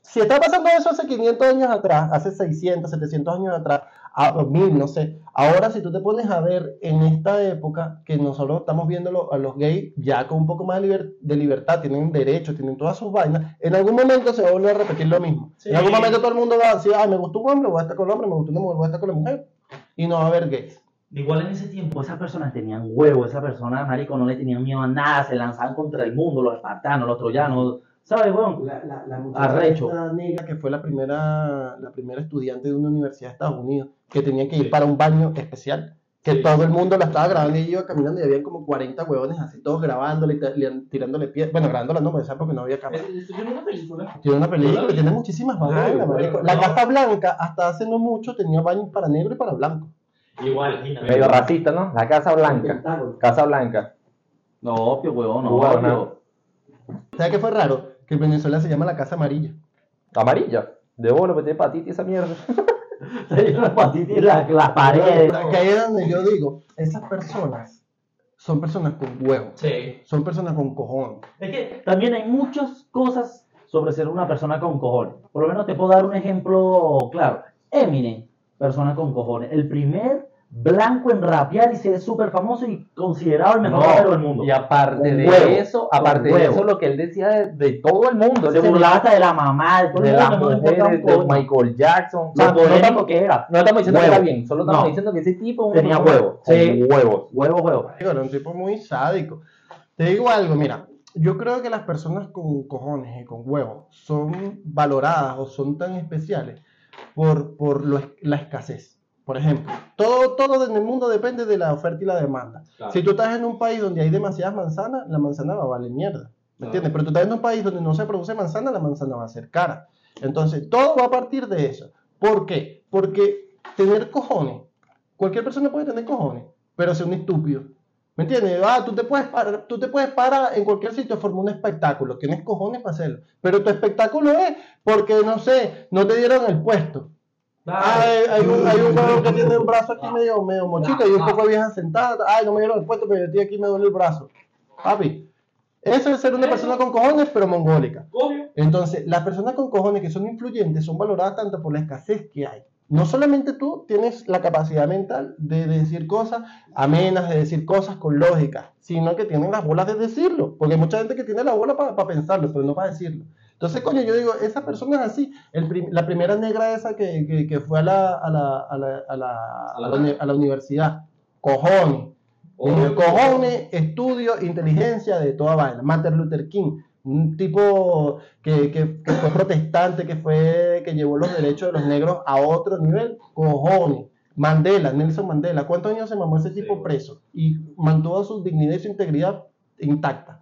[SPEAKER 1] si está pasando eso hace 500 años atrás, hace 600, 700 años atrás, a 1000, no sé. Ahora, si tú te pones a ver en esta época que nosotros estamos viendo lo- a los gays ya con un poco más de, liber- de libertad, tienen derechos, tienen todas sus vainas, en algún momento se va a volver a repetir lo mismo.
[SPEAKER 4] Sí.
[SPEAKER 1] En algún momento todo el mundo va a decir, ay, me gustó un hombre, voy a estar con el hombre, me gustó una mujer, voy a estar con la mujer. Y no va a haber gays.
[SPEAKER 4] Igual en ese tiempo.
[SPEAKER 2] Esas personas tenían huevo, esas personas, marico, no le tenían miedo a nada, se lanzaban contra el mundo, los espartanos, los troyanos, ¿sabes, weón?
[SPEAKER 1] La, la, la
[SPEAKER 2] Arrecho.
[SPEAKER 1] esta negra que fue la primera, la primera estudiante de una universidad de Estados Unidos que tenía que ir para un baño especial. Que
[SPEAKER 4] Sí.
[SPEAKER 1] todo el mundo la estaba grabando y iba caminando y habían como 40 huevones así, todos grabándole, y ta- tirándole piedras. Bueno, grabándola no, me porque no había cámara.
[SPEAKER 4] Esto tiene una película.
[SPEAKER 1] Tiene una película,
[SPEAKER 4] Todavía.
[SPEAKER 1] tiene muchísimas vainas, marico.
[SPEAKER 4] bueno,
[SPEAKER 1] La
[SPEAKER 4] no.
[SPEAKER 1] Casa Blanca, hasta hace no mucho, tenía baños para negro y para blanco.
[SPEAKER 4] Igual, mira.
[SPEAKER 3] Medio racista, ¿no? La Casa Blanca. Casa Blanca.
[SPEAKER 2] No, obvio, weón, no,
[SPEAKER 3] Huevo,
[SPEAKER 2] obvio.
[SPEAKER 1] ¿Sabes qué fue raro? Que en Venezuela se llama la Casa Amarilla.
[SPEAKER 3] Amarilla. De bola, que tiene hepatitis esa mierda.
[SPEAKER 2] Una hepatitis en la- las paredes.
[SPEAKER 1] Que ahí es donde yo digo, esas personas son personas con huevos,
[SPEAKER 4] Sí.
[SPEAKER 1] son personas con cojones.
[SPEAKER 4] Es que.
[SPEAKER 2] También hay muchas cosas sobre ser una persona con cojones. Por lo menos te puedo dar un ejemplo claro. Eminem, persona con cojones. El primer blanco en rapear y ser súper famoso y considerado el mejor
[SPEAKER 3] No,
[SPEAKER 2] rapero del mundo.
[SPEAKER 3] Y aparte
[SPEAKER 2] Con
[SPEAKER 3] de
[SPEAKER 2] huevo,
[SPEAKER 3] eso, aparte de
[SPEAKER 2] huevo.
[SPEAKER 3] eso, lo que él decía de, de todo el mundo.
[SPEAKER 2] se burlaba hasta de la mamá, de todo
[SPEAKER 3] de
[SPEAKER 2] el
[SPEAKER 3] las
[SPEAKER 2] no un
[SPEAKER 3] mujeres, de. Michael Jackson. O sea,
[SPEAKER 2] Lo
[SPEAKER 3] no,
[SPEAKER 2] polémico
[SPEAKER 3] estamos,
[SPEAKER 2] que era.
[SPEAKER 3] no estamos diciendo
[SPEAKER 2] Huevo.
[SPEAKER 3] que era bien, solo estamos
[SPEAKER 2] No.
[SPEAKER 3] diciendo que ese tipo
[SPEAKER 2] Tenía
[SPEAKER 3] persona
[SPEAKER 2] huevo.
[SPEAKER 3] con
[SPEAKER 2] Sí.
[SPEAKER 3] huevos.
[SPEAKER 2] Huevo, huevo.
[SPEAKER 1] Digo, Era un tipo muy sádico. Te digo algo, mira, yo creo que las personas con cojones y con huevos son valoradas o son tan especiales por, por lo la escasez. Por ejemplo, todo, todo en el mundo depende de la oferta y la demanda.
[SPEAKER 4] Claro.
[SPEAKER 1] Si tú estás en un país donde hay demasiadas manzanas, la manzana va a valer mierda. ¿Me
[SPEAKER 4] Claro.
[SPEAKER 1] entiendes? Pero tú estás en un país donde no se produce manzana, la manzana va a ser cara. Entonces, todo va a partir de eso. ¿Por qué? Porque tener cojones, cualquier persona puede tener cojones, pero ser un estúpido. ¿Me entiendes? Ah, tú te puedes parar, tú te puedes parar en cualquier sitio formar un espectáculo, tienes cojones para hacerlo. Pero tu espectáculo es porque, no sé, no te dieron el puesto. Ah, hay, hay un, hay un huevón que tiene un brazo aquí medio, medio mochito y un poco vieja sentada. Ay, no me dieron el puesto, pero yo estoy aquí me duele el brazo. Papi, eso es ser una persona con cojones, pero mongólica. Entonces, las personas con cojones que son influyentes son valoradas tanto por la escasez que hay. No solamente tú tienes la capacidad mental de decir cosas amenas, de decir cosas con lógica, sino que tienen las bolas de decirlo. Porque hay mucha gente que tiene la bola para pensarlo, pero no para decirlo. Entonces, coño, yo digo, esa persona es así. El prim- la primera negra esa que, que, que fue a la, a la, a la, a la,
[SPEAKER 4] A la-
[SPEAKER 1] universidad. Cojones.
[SPEAKER 4] Obvio.
[SPEAKER 1] Cojones, estudio, inteligencia de toda vaina. Martin Luther King, un tipo que, que- que fue protestante, que fue que llevó los derechos de los negros a otro nivel. Cojones. Mandela, Nelson Mandela. ¿Cuántos años se mamó ese tipo
[SPEAKER 4] Sí.
[SPEAKER 1] preso? Y mantuvo su dignidad y su integridad intacta.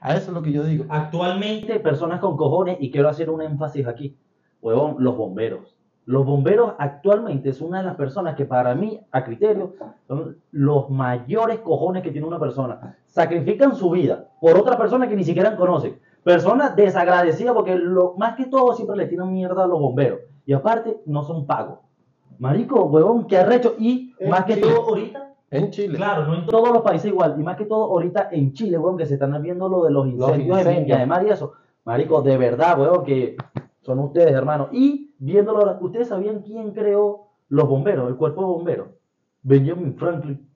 [SPEAKER 1] A eso es lo que yo digo.
[SPEAKER 4] Actualmente.
[SPEAKER 2] Personas con cojones, y quiero hacer un énfasis aquí. Huevón, los bomberos. Los bomberos actualmente son una de las personas que para mí, a criterio, son los mayores cojones que tiene una persona. Sacrifican su vida por otra persona que ni siquiera conocen. Personas desagradecidas porque lo, más que todo siempre le tiran mierda a los bomberos. Y aparte, no son pagos. Marico, huevón, qué arrecho. Y
[SPEAKER 1] En
[SPEAKER 2] más que todo ahorita,
[SPEAKER 1] En Chile.
[SPEAKER 4] Claro, no en
[SPEAKER 2] todos los países igual. Y más que todo ahorita en Chile, huevón, que se están viendo lo de los incendios, en
[SPEAKER 3] incendios.
[SPEAKER 2] Viña de Mar y eso. Marico, de verdad, huevón, que son ustedes, hermano. Y viéndolo ahora, ¿ustedes sabían quién creó los bomberos, el cuerpo de bomberos? Benjamin Franklin.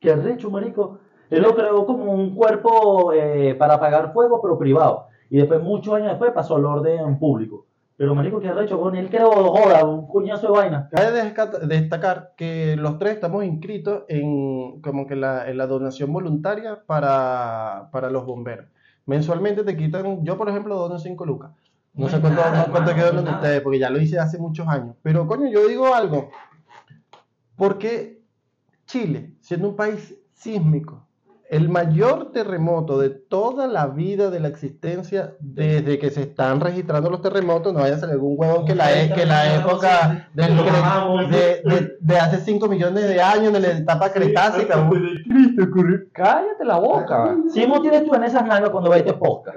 [SPEAKER 2] Qué arrecho, marico. Él lo creó como un cuerpo eh, para apagar fuego, pero privado. Y después, muchos años después, pasó al orden público. Pero, marico, qué arrecho, con él creó, joda, un cuñazo de vaina.
[SPEAKER 1] Cabe destacar que los tres estamos inscritos en como que la, en la donación voluntaria para, para los bomberos. Mensualmente te quitan, yo por ejemplo dono 5 lucas. No
[SPEAKER 4] No
[SPEAKER 1] sé cuánto,
[SPEAKER 4] nada,
[SPEAKER 1] cuánto
[SPEAKER 4] hermano,
[SPEAKER 1] quedó
[SPEAKER 4] no nada.
[SPEAKER 1] ustedes, porque ya lo hice hace muchos años. Pero coño, yo digo algo. Porque Chile, siendo un país sísmico, el mayor terremoto de toda la vida de la existencia, desde que se están registrando los terremotos, no vaya a salir algún huevón que la, e- que la época del de, de- de hace 5 millones de años, de la etapa cretácica.
[SPEAKER 3] Cállate la boca.
[SPEAKER 2] Si no tienes tú en esas nalgas cuando ves este podcast.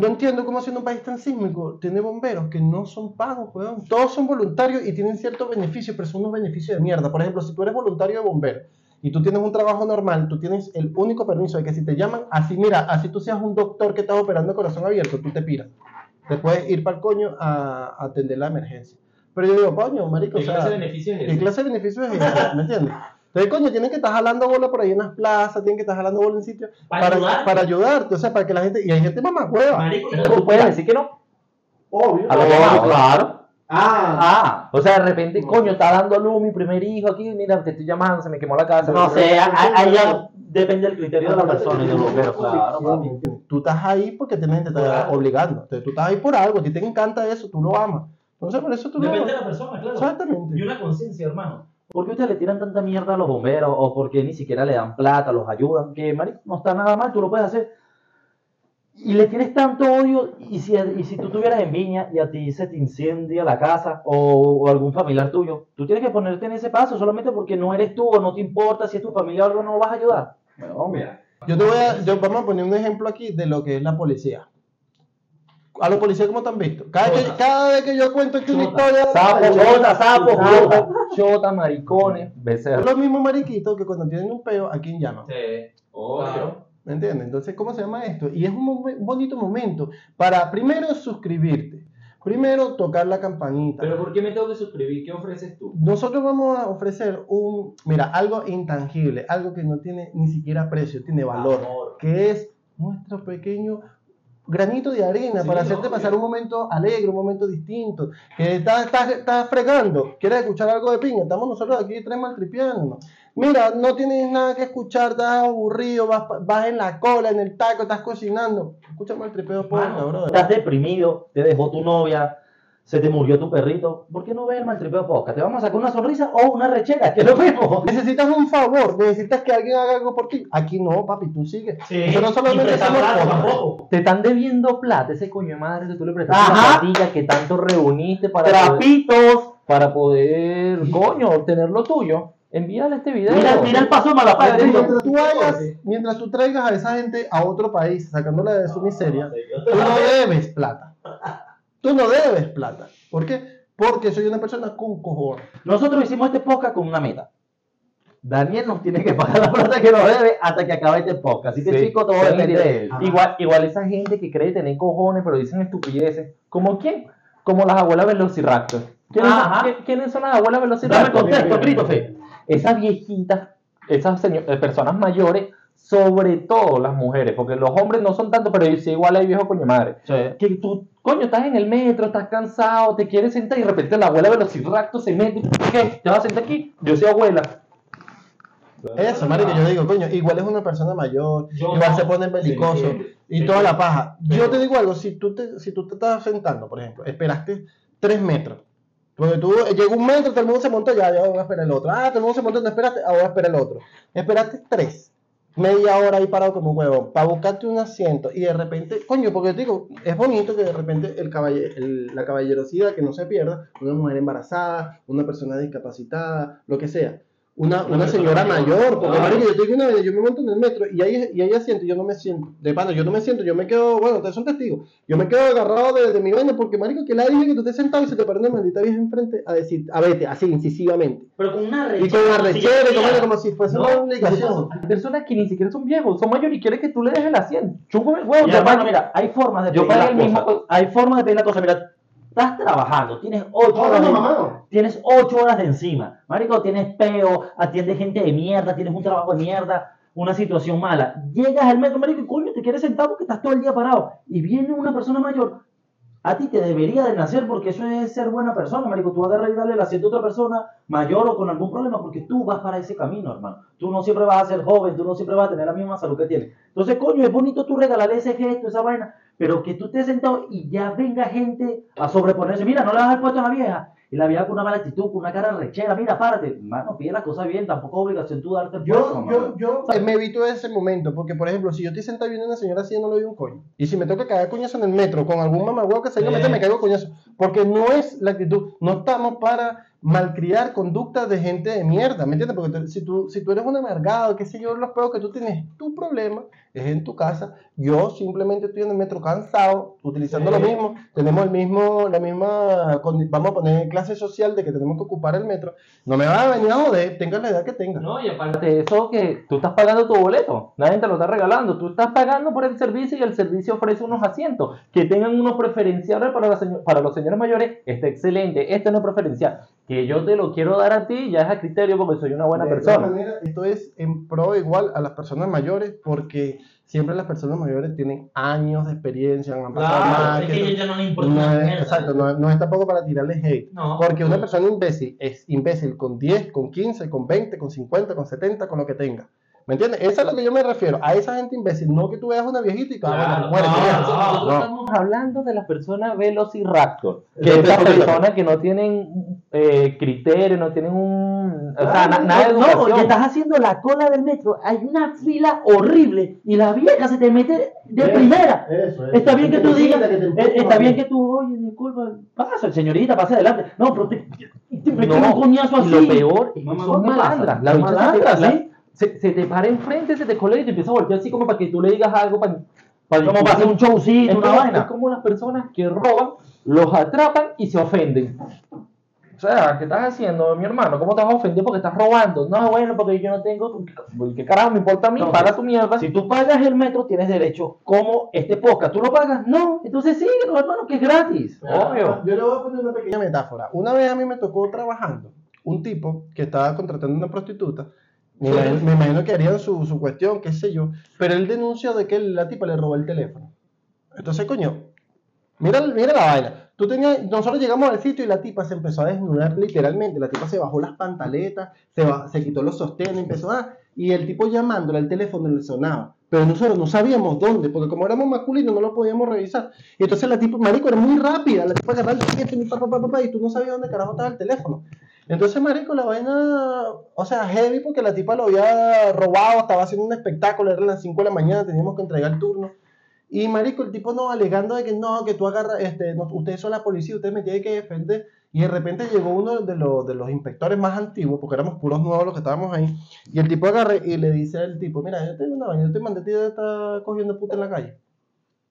[SPEAKER 1] No entiendo cómo siendo un país tan sísmico tiene bomberos que no son pagos, weón. Todos son voluntarios y tienen ciertos beneficios, pero son unos beneficios de mierda. Por ejemplo, si tú eres voluntario de bombero y tú tienes un trabajo normal, tú tienes el único permiso de que si te llaman, así mira, así tú seas un doctor que estás operando corazón abierto, tú te piras. Te puedes ir para el coño a, a atender la emergencia. Pero yo digo, coño, marico, o
[SPEAKER 4] ¿Qué
[SPEAKER 1] sea,
[SPEAKER 4] clase de beneficio es
[SPEAKER 1] ¿Qué
[SPEAKER 4] ese?
[SPEAKER 1] clase de beneficio es ese? ¿Me entiendes? Entonces, coño, tienen que estar jalando bola por ahí en las plazas, tienen que estar jalando bola en sitios
[SPEAKER 4] Para
[SPEAKER 1] para,
[SPEAKER 4] ayudarte.
[SPEAKER 1] para ayudarte, o sea, para que la gente, y hay gente mamá hueva.
[SPEAKER 4] Marico,
[SPEAKER 3] Tú puedes decir que no.
[SPEAKER 1] Obvio.
[SPEAKER 3] A lo llamado, claro.
[SPEAKER 1] Ah,
[SPEAKER 3] Ah, o sea, de repente, coño, está dando a luz mi primer hijo aquí, mira, te estoy llamando, se me quemó la casa.
[SPEAKER 2] No sé, ya depende del criterio de la persona y del bombero, claro.
[SPEAKER 1] Tú estás ahí porque te está obligando. Entonces, tú estás ahí por algo, a ti te encanta eso, tú lo amas. Entonces, por eso tú lo
[SPEAKER 4] Depende de
[SPEAKER 1] amas.
[SPEAKER 4] la persona, claro.
[SPEAKER 1] Exactamente.
[SPEAKER 4] Y una conciencia, hermano.
[SPEAKER 2] ¿Por qué ustedes le tiran tanta mierda a los bomberos? ¿O por qué ni siquiera le dan plata, los ayudan? Que, marico, no está nada mal, tú lo puedes hacer. Y le tienes tanto odio, y si, y si tú estuvieras en Viña y a ti se te incendia la casa o, o algún familiar tuyo, tú tienes que ponerte en ese paso solamente porque no eres tú o no te importa si es tu familia o algo, no vas a ayudar. No,
[SPEAKER 4] Mira,
[SPEAKER 1] Yo te voy a, yo, vamos a poner un ejemplo aquí de lo que es la policía. A los policías, ¿cómo te han visto? Cada, que- cada vez que yo cuento aquí una historia,
[SPEAKER 3] Sapo,
[SPEAKER 2] Chota, sapo,
[SPEAKER 3] chota, chota, maricones,
[SPEAKER 1] son
[SPEAKER 3] becerros.
[SPEAKER 1] los mismos mariquitos que cuando tienen un peo, ¿a quién llaman?
[SPEAKER 4] sí. Obvio.
[SPEAKER 1] ¿Me entiendes? Entonces, ¿cómo se llama esto? Y es un, bonito momento para primero suscribirte, primero tocar la campanita.
[SPEAKER 4] Pero ¿por qué me tengo que suscribir? ¿Qué ofreces tú?
[SPEAKER 1] Nosotros vamos a ofrecer un, mira, algo intangible, algo que no tiene ni siquiera precio, tiene valor,
[SPEAKER 4] Amor.
[SPEAKER 1] que es nuestro pequeño granito de arena
[SPEAKER 4] Sí,
[SPEAKER 1] para hacerte pasar un momento alegre, un momento distinto, que estás estás- estás fregando, quieres escuchar algo de pinga, estamos nosotros aquí tres maltripianos. Mira, no tienes nada que escuchar, estás aburrido, vas, pa- vas en la cola, en el taco, estás cocinando. Escucha maltripeo podcast,
[SPEAKER 4] Mano,
[SPEAKER 1] brother.
[SPEAKER 2] Estás deprimido, te dejó tu novia, se te murió tu perrito. ¿Por qué no ves el maltripeo podcast? ¿Te vamos a sacar una sonrisa o una rechera? Que es lo mismo.
[SPEAKER 1] Necesitas un favor, necesitas que alguien haga algo por ti. Aquí no, papi, tú sigues.
[SPEAKER 4] Sí.
[SPEAKER 1] Solamente somos
[SPEAKER 4] plata
[SPEAKER 1] pobres.
[SPEAKER 4] tampoco.
[SPEAKER 3] Te están debiendo plata, ese coño de madre que tú le prestaste
[SPEAKER 2] Ajá.
[SPEAKER 3] la platilla que tanto reuniste para poder,
[SPEAKER 2] Trapitos.
[SPEAKER 3] para poder, coño, obtener lo tuyo. Envíale este video.
[SPEAKER 2] Mira, mira el paso.
[SPEAKER 3] Sí,
[SPEAKER 2] tío.
[SPEAKER 1] Mientras tú, hagas, mientras tú traigas a esa gente a otro país, sacándola de su miseria, tú no debes plata. Tú no debes plata. ¿Por qué? Porque soy una persona con cojones.
[SPEAKER 2] Nosotros hicimos este podcast con una meta. Daniel nos tiene que pagar la plata que nos debe hasta que acabe este podcast. Así que,
[SPEAKER 3] Sí,
[SPEAKER 2] chicos, todo depende de él.
[SPEAKER 3] Igual, igual esa gente que cree tener cojones, pero dicen estupideces. ¿Como quién? Como las abuelas Velociraptor. ¿Quiénes,
[SPEAKER 2] Ajá.
[SPEAKER 3] ¿qui- ¿quiénes son las abuelas
[SPEAKER 2] Dame
[SPEAKER 3] Velociraptor?
[SPEAKER 2] contexto, Christopher.
[SPEAKER 3] Esas viejitas, esas eh, personas mayores, sobre todo las mujeres, porque los hombres no son tanto, pero sí igual hay viejo coño madre. Que tú, coño, estás en el metro, estás cansado, te quieres sentar y de repente la abuela Velociraptor se mete. ¿Qué? ¿Te vas a sentar aquí? Yo soy abuela.
[SPEAKER 1] Eso, marico, yo digo, coño, igual es una persona mayor,
[SPEAKER 4] Yo
[SPEAKER 1] igual
[SPEAKER 4] no.
[SPEAKER 1] se pone belicoso
[SPEAKER 4] Sí,
[SPEAKER 1] y
[SPEAKER 4] sí,
[SPEAKER 1] toda
[SPEAKER 4] sí.
[SPEAKER 1] la paja. Yo te digo algo, si tú te, si tú te estás sentando, por ejemplo, esperaste tres metros. Porque tú eh, llegó un metro, todo el mundo se montó, ya, ya voy a esperar el otro. Ah, todo el mundo se montó, no esperaste, ahora voy a esperar el otro. Esperaste tres. media hora ahí parado como huevo para buscarte un asiento y de repente, coño, porque te digo, es bonito que de repente el caballe- el- la caballerosidad que no se pierda, una mujer embarazada, una persona discapacitada, lo que sea. Una,
[SPEAKER 4] Una
[SPEAKER 1] una señora
[SPEAKER 4] mayor.
[SPEAKER 1] porque
[SPEAKER 4] Claro.
[SPEAKER 1] marico, yo te digo una vez, yo me monto en el metro y hay, y hay asiento y yo no me siento, de pana, yo no me siento, yo me quedo, bueno, ustedes son testigos, yo me quedo agarrado de, de mi vaina porque marico, que la dije que tú estés sentado y se te paró una maldita vieja enfrente a decir, a vete, así, incisivamente.
[SPEAKER 2] Pero con una
[SPEAKER 1] Y con arrechera, y como, como si fuese
[SPEAKER 3] No,
[SPEAKER 1] una obligación.
[SPEAKER 3] Hay personas que ni siquiera son viejos, son mayores y quieren que tú le dejes el asiento. Chúpame el huevo,
[SPEAKER 2] Mira,
[SPEAKER 3] te
[SPEAKER 2] mira, hay formas de
[SPEAKER 3] Yo
[SPEAKER 2] pedir
[SPEAKER 3] mismo
[SPEAKER 2] cosas. Hay formas de pedir la cosa. Mira, estás trabajando, tienes ocho horas, de, tienes ocho horas de encima. Marico, tienes peo, atiendes gente de mierda, tienes un trabajo de mierda, una situación mala. Llegas al metro, marico, y coño, te quieres sentar porque estás todo el día parado. Y viene una persona mayor. A ti te debería de nacer porque eso es ser buena persona, marico. Tú agarras y darle el asiento a otra persona mayor o con algún problema porque tú vas para ese camino, hermano. Tú no siempre vas a ser joven, tú no siempre vas a tener la misma salud que tienes. Entonces, coño, es bonito tú regalarle ese gesto, esa vaina, pero que tú estés sentado y ya venga gente a sobreponerse. Mira, no le das el puesto a la vieja. Y la vieja con una mala actitud, con una cara rechera. Mira, párate. Mano, pide la cosa bien. Tampoco es obligación tú darte
[SPEAKER 1] Yo,
[SPEAKER 2] mano.
[SPEAKER 1] yo, yo me evito ese momento, porque por ejemplo, si yo estoy sentado viendo a una señora así, yo no le doy un coño. Y si me toca caer coñazo en el metro con algún mamagüeo que se
[SPEAKER 4] Eh.
[SPEAKER 1] me caigo coñazo. Porque no es la actitud, no estamos para malcriar conductas de gente de mierda, ¿me entiendes? Porque si, tú, si tú eres un amargado, qué sé yo, los peores que tú tienes, tu problema es en tu casa. Yo simplemente estoy en el metro cansado, utilizando lo mismo, tenemos el mismo, la misma, vamos a poner clase social de que tenemos que ocupar el metro. No me va a venir a joder, tenga la edad que tenga.
[SPEAKER 3] No, y aparte de eso, que tú estás pagando tu boleto, nadie te lo está regalando, tú estás pagando por el servicio y el servicio ofrece unos asientos que tengan unos preferenciales para, para los señores mayores, está excelente, este no es preferencial, que yo te lo quiero dar a ti ya es a criterio porque soy una buena
[SPEAKER 1] De todas
[SPEAKER 3] persona.
[SPEAKER 1] maneras, esto es en pro igual a las personas mayores porque siempre las personas mayores tienen años de experiencia, han pasado
[SPEAKER 4] Claro,
[SPEAKER 1] más,
[SPEAKER 4] es
[SPEAKER 1] que
[SPEAKER 4] ya no les importa
[SPEAKER 1] no es, exacto, no, no es tampoco para tirarles hate.
[SPEAKER 4] No.
[SPEAKER 1] Porque una persona imbécil es imbécil con 10, con 15, con 20, con 50, con 70, con lo que tenga. ¿Me entiendes? Eso es a lo que yo me refiero. A esa gente imbécil. No que tú veas una viejita y
[SPEAKER 4] Claro,
[SPEAKER 1] bueno,
[SPEAKER 4] no,
[SPEAKER 3] estamos hablando de las personas velociraptor, que
[SPEAKER 1] te explico.
[SPEAKER 3] personas que no tienen eh, criterio, no tienen un... O sea,
[SPEAKER 1] Ah,
[SPEAKER 3] na- nada de
[SPEAKER 2] No,
[SPEAKER 3] educación.
[SPEAKER 2] que estás haciendo la cola del metro, hay una fila horrible y la vieja se te mete de
[SPEAKER 1] Eso,
[SPEAKER 2] primera.
[SPEAKER 1] Eso, eso.
[SPEAKER 2] Está bien que tú digas, eh, está bien que tú, oye, disculpa, pasa, señorita, pase adelante. No, pero te, te un coñazo
[SPEAKER 3] y
[SPEAKER 2] así.
[SPEAKER 3] lo peor es que son
[SPEAKER 2] ¿qué pasa?
[SPEAKER 3] malandras. La
[SPEAKER 2] Son
[SPEAKER 3] bicha se te-
[SPEAKER 2] malandras,
[SPEAKER 3] la-
[SPEAKER 2] ¿sí?
[SPEAKER 3] Se, se te para enfrente, se te colea y te empieza a voltear así como para que tú le digas algo para, para
[SPEAKER 2] Como para hacer un showcito,
[SPEAKER 3] es
[SPEAKER 2] una
[SPEAKER 3] como,
[SPEAKER 2] vaina.
[SPEAKER 3] es como las personas que roban, los atrapan y se ofenden. O sea, ¿qué estás haciendo, mi hermano? ¿Cómo te vas a ofender porque estás robando? No, bueno, porque yo no tengo... ¿Qué carajo me importa a mí?
[SPEAKER 2] No,
[SPEAKER 3] Paga
[SPEAKER 2] pues,
[SPEAKER 3] tu mierda.
[SPEAKER 2] Si tú pagas el metro, tienes derecho. Como este podcast, ¿tú lo pagas? No. Entonces síguelo, hermano, que es gratis.
[SPEAKER 3] Obvio.
[SPEAKER 1] Yo le voy a poner una pequeña metáfora. Una vez a mí me tocó trabajando un tipo que estaba contratando una prostituta. Me imagino, me imagino que harían su, su cuestión, qué sé yo. Pero él denunció de que la tipa le robó el teléfono. Entonces, coño, mira, mira la vaina. Tú tenías, nosotros llegamos al sitio y la tipa se empezó a desnudar literalmente. La tipa se bajó las pantaletas, se, ba- se quitó los sostenes, empezó a... Y el tipo llamándole al teléfono le sonaba. Pero nosotros no sabíamos dónde, porque como éramos masculinos no lo podíamos revisar. Y entonces la tipa, marico, era muy rápida. La tipa agarraba el teléfono y, pa, pa, pa, pa, y tú no sabías dónde carajo estaba el teléfono. Entonces, marico, la vaina, o sea, heavy porque la tipa lo había robado, estaba haciendo un espectáculo, eran las 5 de la mañana, teníamos que entregar el turno. Y marico, el tipo no, alegando de que no, que tú agarras, este, ustedes son la policía, ustedes me tienen que defender. Y de repente llegó uno de los, de los inspectores más antiguos, porque éramos puros nuevos los que estábamos ahí. Y el tipo agarra y le dice al tipo, mira, yo tengo una vaina, yo te mandé de estar cogiendo puta en la calle.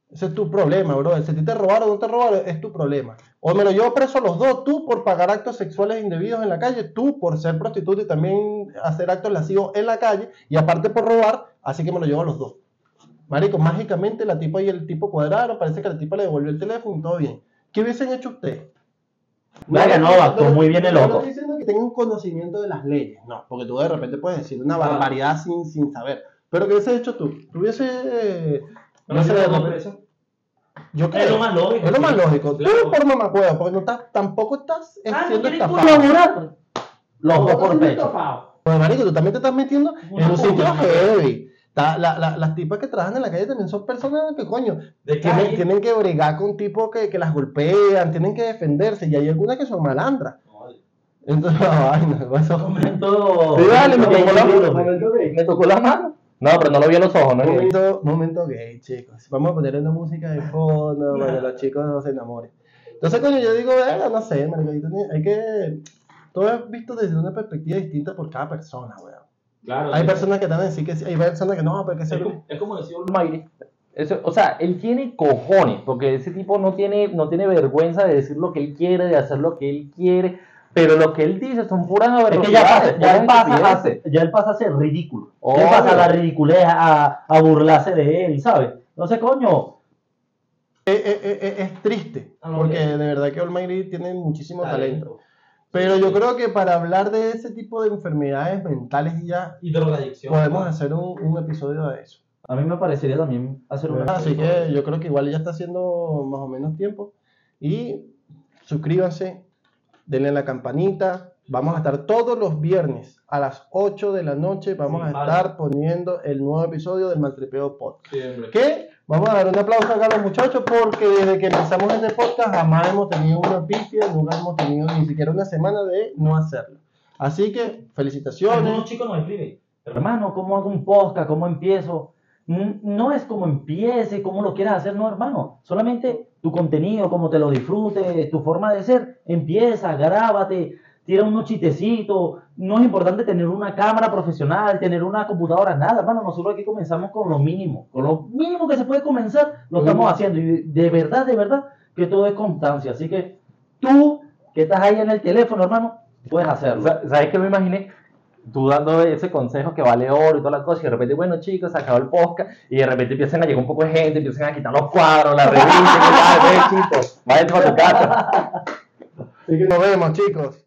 [SPEAKER 1] Ese es tu problema, bro. Si te robaron o no te robaron, es tu problema. O me lo llevo preso los dos, tú por pagar actos sexuales indebidos en la calle, tú por ser prostituta y también hacer actos lascivos en la calle, y aparte por robar, así que me lo llevo a los dos. Marico, mágicamente la tipa y el tipo cuadraron, parece que la tipa le devolvió el teléfono y todo bien. ¿Qué hubiesen hecho ustedes?
[SPEAKER 2] Verga, no, actuó muy bien el
[SPEAKER 1] no
[SPEAKER 2] loco.
[SPEAKER 1] estoy diciendo que tenga un conocimiento de las leyes, no, porque tú de repente puedes decir una barbaridad sin, sin saber. Pero ¿qué hubieses hecho tú? Tú hubiese... No sé, de repente- yo creo.
[SPEAKER 4] Es lo más lógico.
[SPEAKER 1] Es lo más lógico.
[SPEAKER 4] Claro.
[SPEAKER 1] Tú por mamacueva, porque no estás, tampoco estás
[SPEAKER 2] Ah, ¿no
[SPEAKER 1] siendo estafado.
[SPEAKER 2] Los dos por pecho.
[SPEAKER 1] Pues, marico, tú también te estás metiendo
[SPEAKER 4] Una
[SPEAKER 1] en un sitio heavy. La- la- las tipas que trabajan en la calle también son personas que, coño,
[SPEAKER 4] De
[SPEAKER 1] tienen, tienen que bregar con tipos que, que las golpean, tienen que defenderse, y hay algunas que son malandras. Entonces, la vaina, eso.
[SPEAKER 4] Momento.
[SPEAKER 1] Sí, dale, me tocó la de-
[SPEAKER 3] Me tocó la mano. No, pero no lo vi a los ojos, ¿no?
[SPEAKER 1] Momento, momento gay, chicos. Vamos a poner una música de fondo para que los chicos no se enamoren. Entonces, coño, yo digo, venga, no sé, marico, hay que- que... Todo es visto desde una perspectiva distinta por cada persona, weón.
[SPEAKER 4] Claro.
[SPEAKER 1] Hay
[SPEAKER 4] sí.
[SPEAKER 1] personas que a decir que sí, hay personas que no, porque
[SPEAKER 4] Es
[SPEAKER 1] se
[SPEAKER 4] como, es como decía un
[SPEAKER 3] Almighty. Eso, o sea, él tiene cojones, porque ese tipo no tiene, no tiene vergüenza de decir lo que él quiere, de hacer lo que él quiere, pero lo que él dice son puras
[SPEAKER 2] Es que ya, pasa,
[SPEAKER 3] aberraciones,
[SPEAKER 2] ya, él pasa ya él pasa a ser ridículo. Ya
[SPEAKER 3] Obvio.
[SPEAKER 2] él pasa a la ridiculez, a, a burlarse de él, ¿sabes? Entonces, coño,
[SPEAKER 1] Eh, eh, eh, es triste,
[SPEAKER 4] Ah, no,
[SPEAKER 1] porque de verdad que Almighty tiene muchísimo talento.
[SPEAKER 4] talento.
[SPEAKER 1] Pero yo creo que para hablar de ese tipo de enfermedades mentales ya
[SPEAKER 4] Y drogadicción.
[SPEAKER 1] podemos hacer un, un episodio de eso.
[SPEAKER 2] a mí me parecería también hacer una...
[SPEAKER 1] Así que yo creo que igual ya está haciendo más o menos tiempo. Y suscríbanse, denle a la campanita. Vamos a estar todos los viernes a las 8 de la noche. Vamos
[SPEAKER 4] Sí,
[SPEAKER 1] a
[SPEAKER 4] vale.
[SPEAKER 1] estar poniendo el nuevo episodio del Maltripeo Podcast.
[SPEAKER 4] Siempre.
[SPEAKER 1] Que vamos a dar un aplauso acá a los muchachos porque desde que empezamos este podcast jamás hemos tenido una pifia, nunca hemos tenido ni siquiera una semana de no hacerlo. Así que felicitaciones.
[SPEAKER 4] Algunos chicos nos escriben.
[SPEAKER 2] Hermano, ¿cómo hago un podcast? ¿Cómo empiezo? No es como empiece, cómo lo quieras hacer, no, hermano. Solamente tu contenido, cómo te lo disfrutes, tu forma de ser. Empieza, grábate, tira unos chistecitos. No es importante tener una cámara profesional, tener una computadora, nada, hermano. Nosotros aquí comenzamos con lo mínimo. Con lo mínimo que se puede comenzar, lo estamos haciendo. Y de verdad, de verdad, que todo es constancia. Así que tú, que estás ahí en el teléfono, hermano, puedes hacerlo.
[SPEAKER 3] Sa- ¿Sabes qué me imaginé? Tú dando ese consejo que vale oro y todas las cosas, y de repente, bueno, chicos, se acabó el podcast, y de repente empiezan a llegar un poco de gente, empiezan a quitar los cuadros, la revista, y tal, chicos, vayan para tu casa.
[SPEAKER 1] Así que nos vemos, chicos.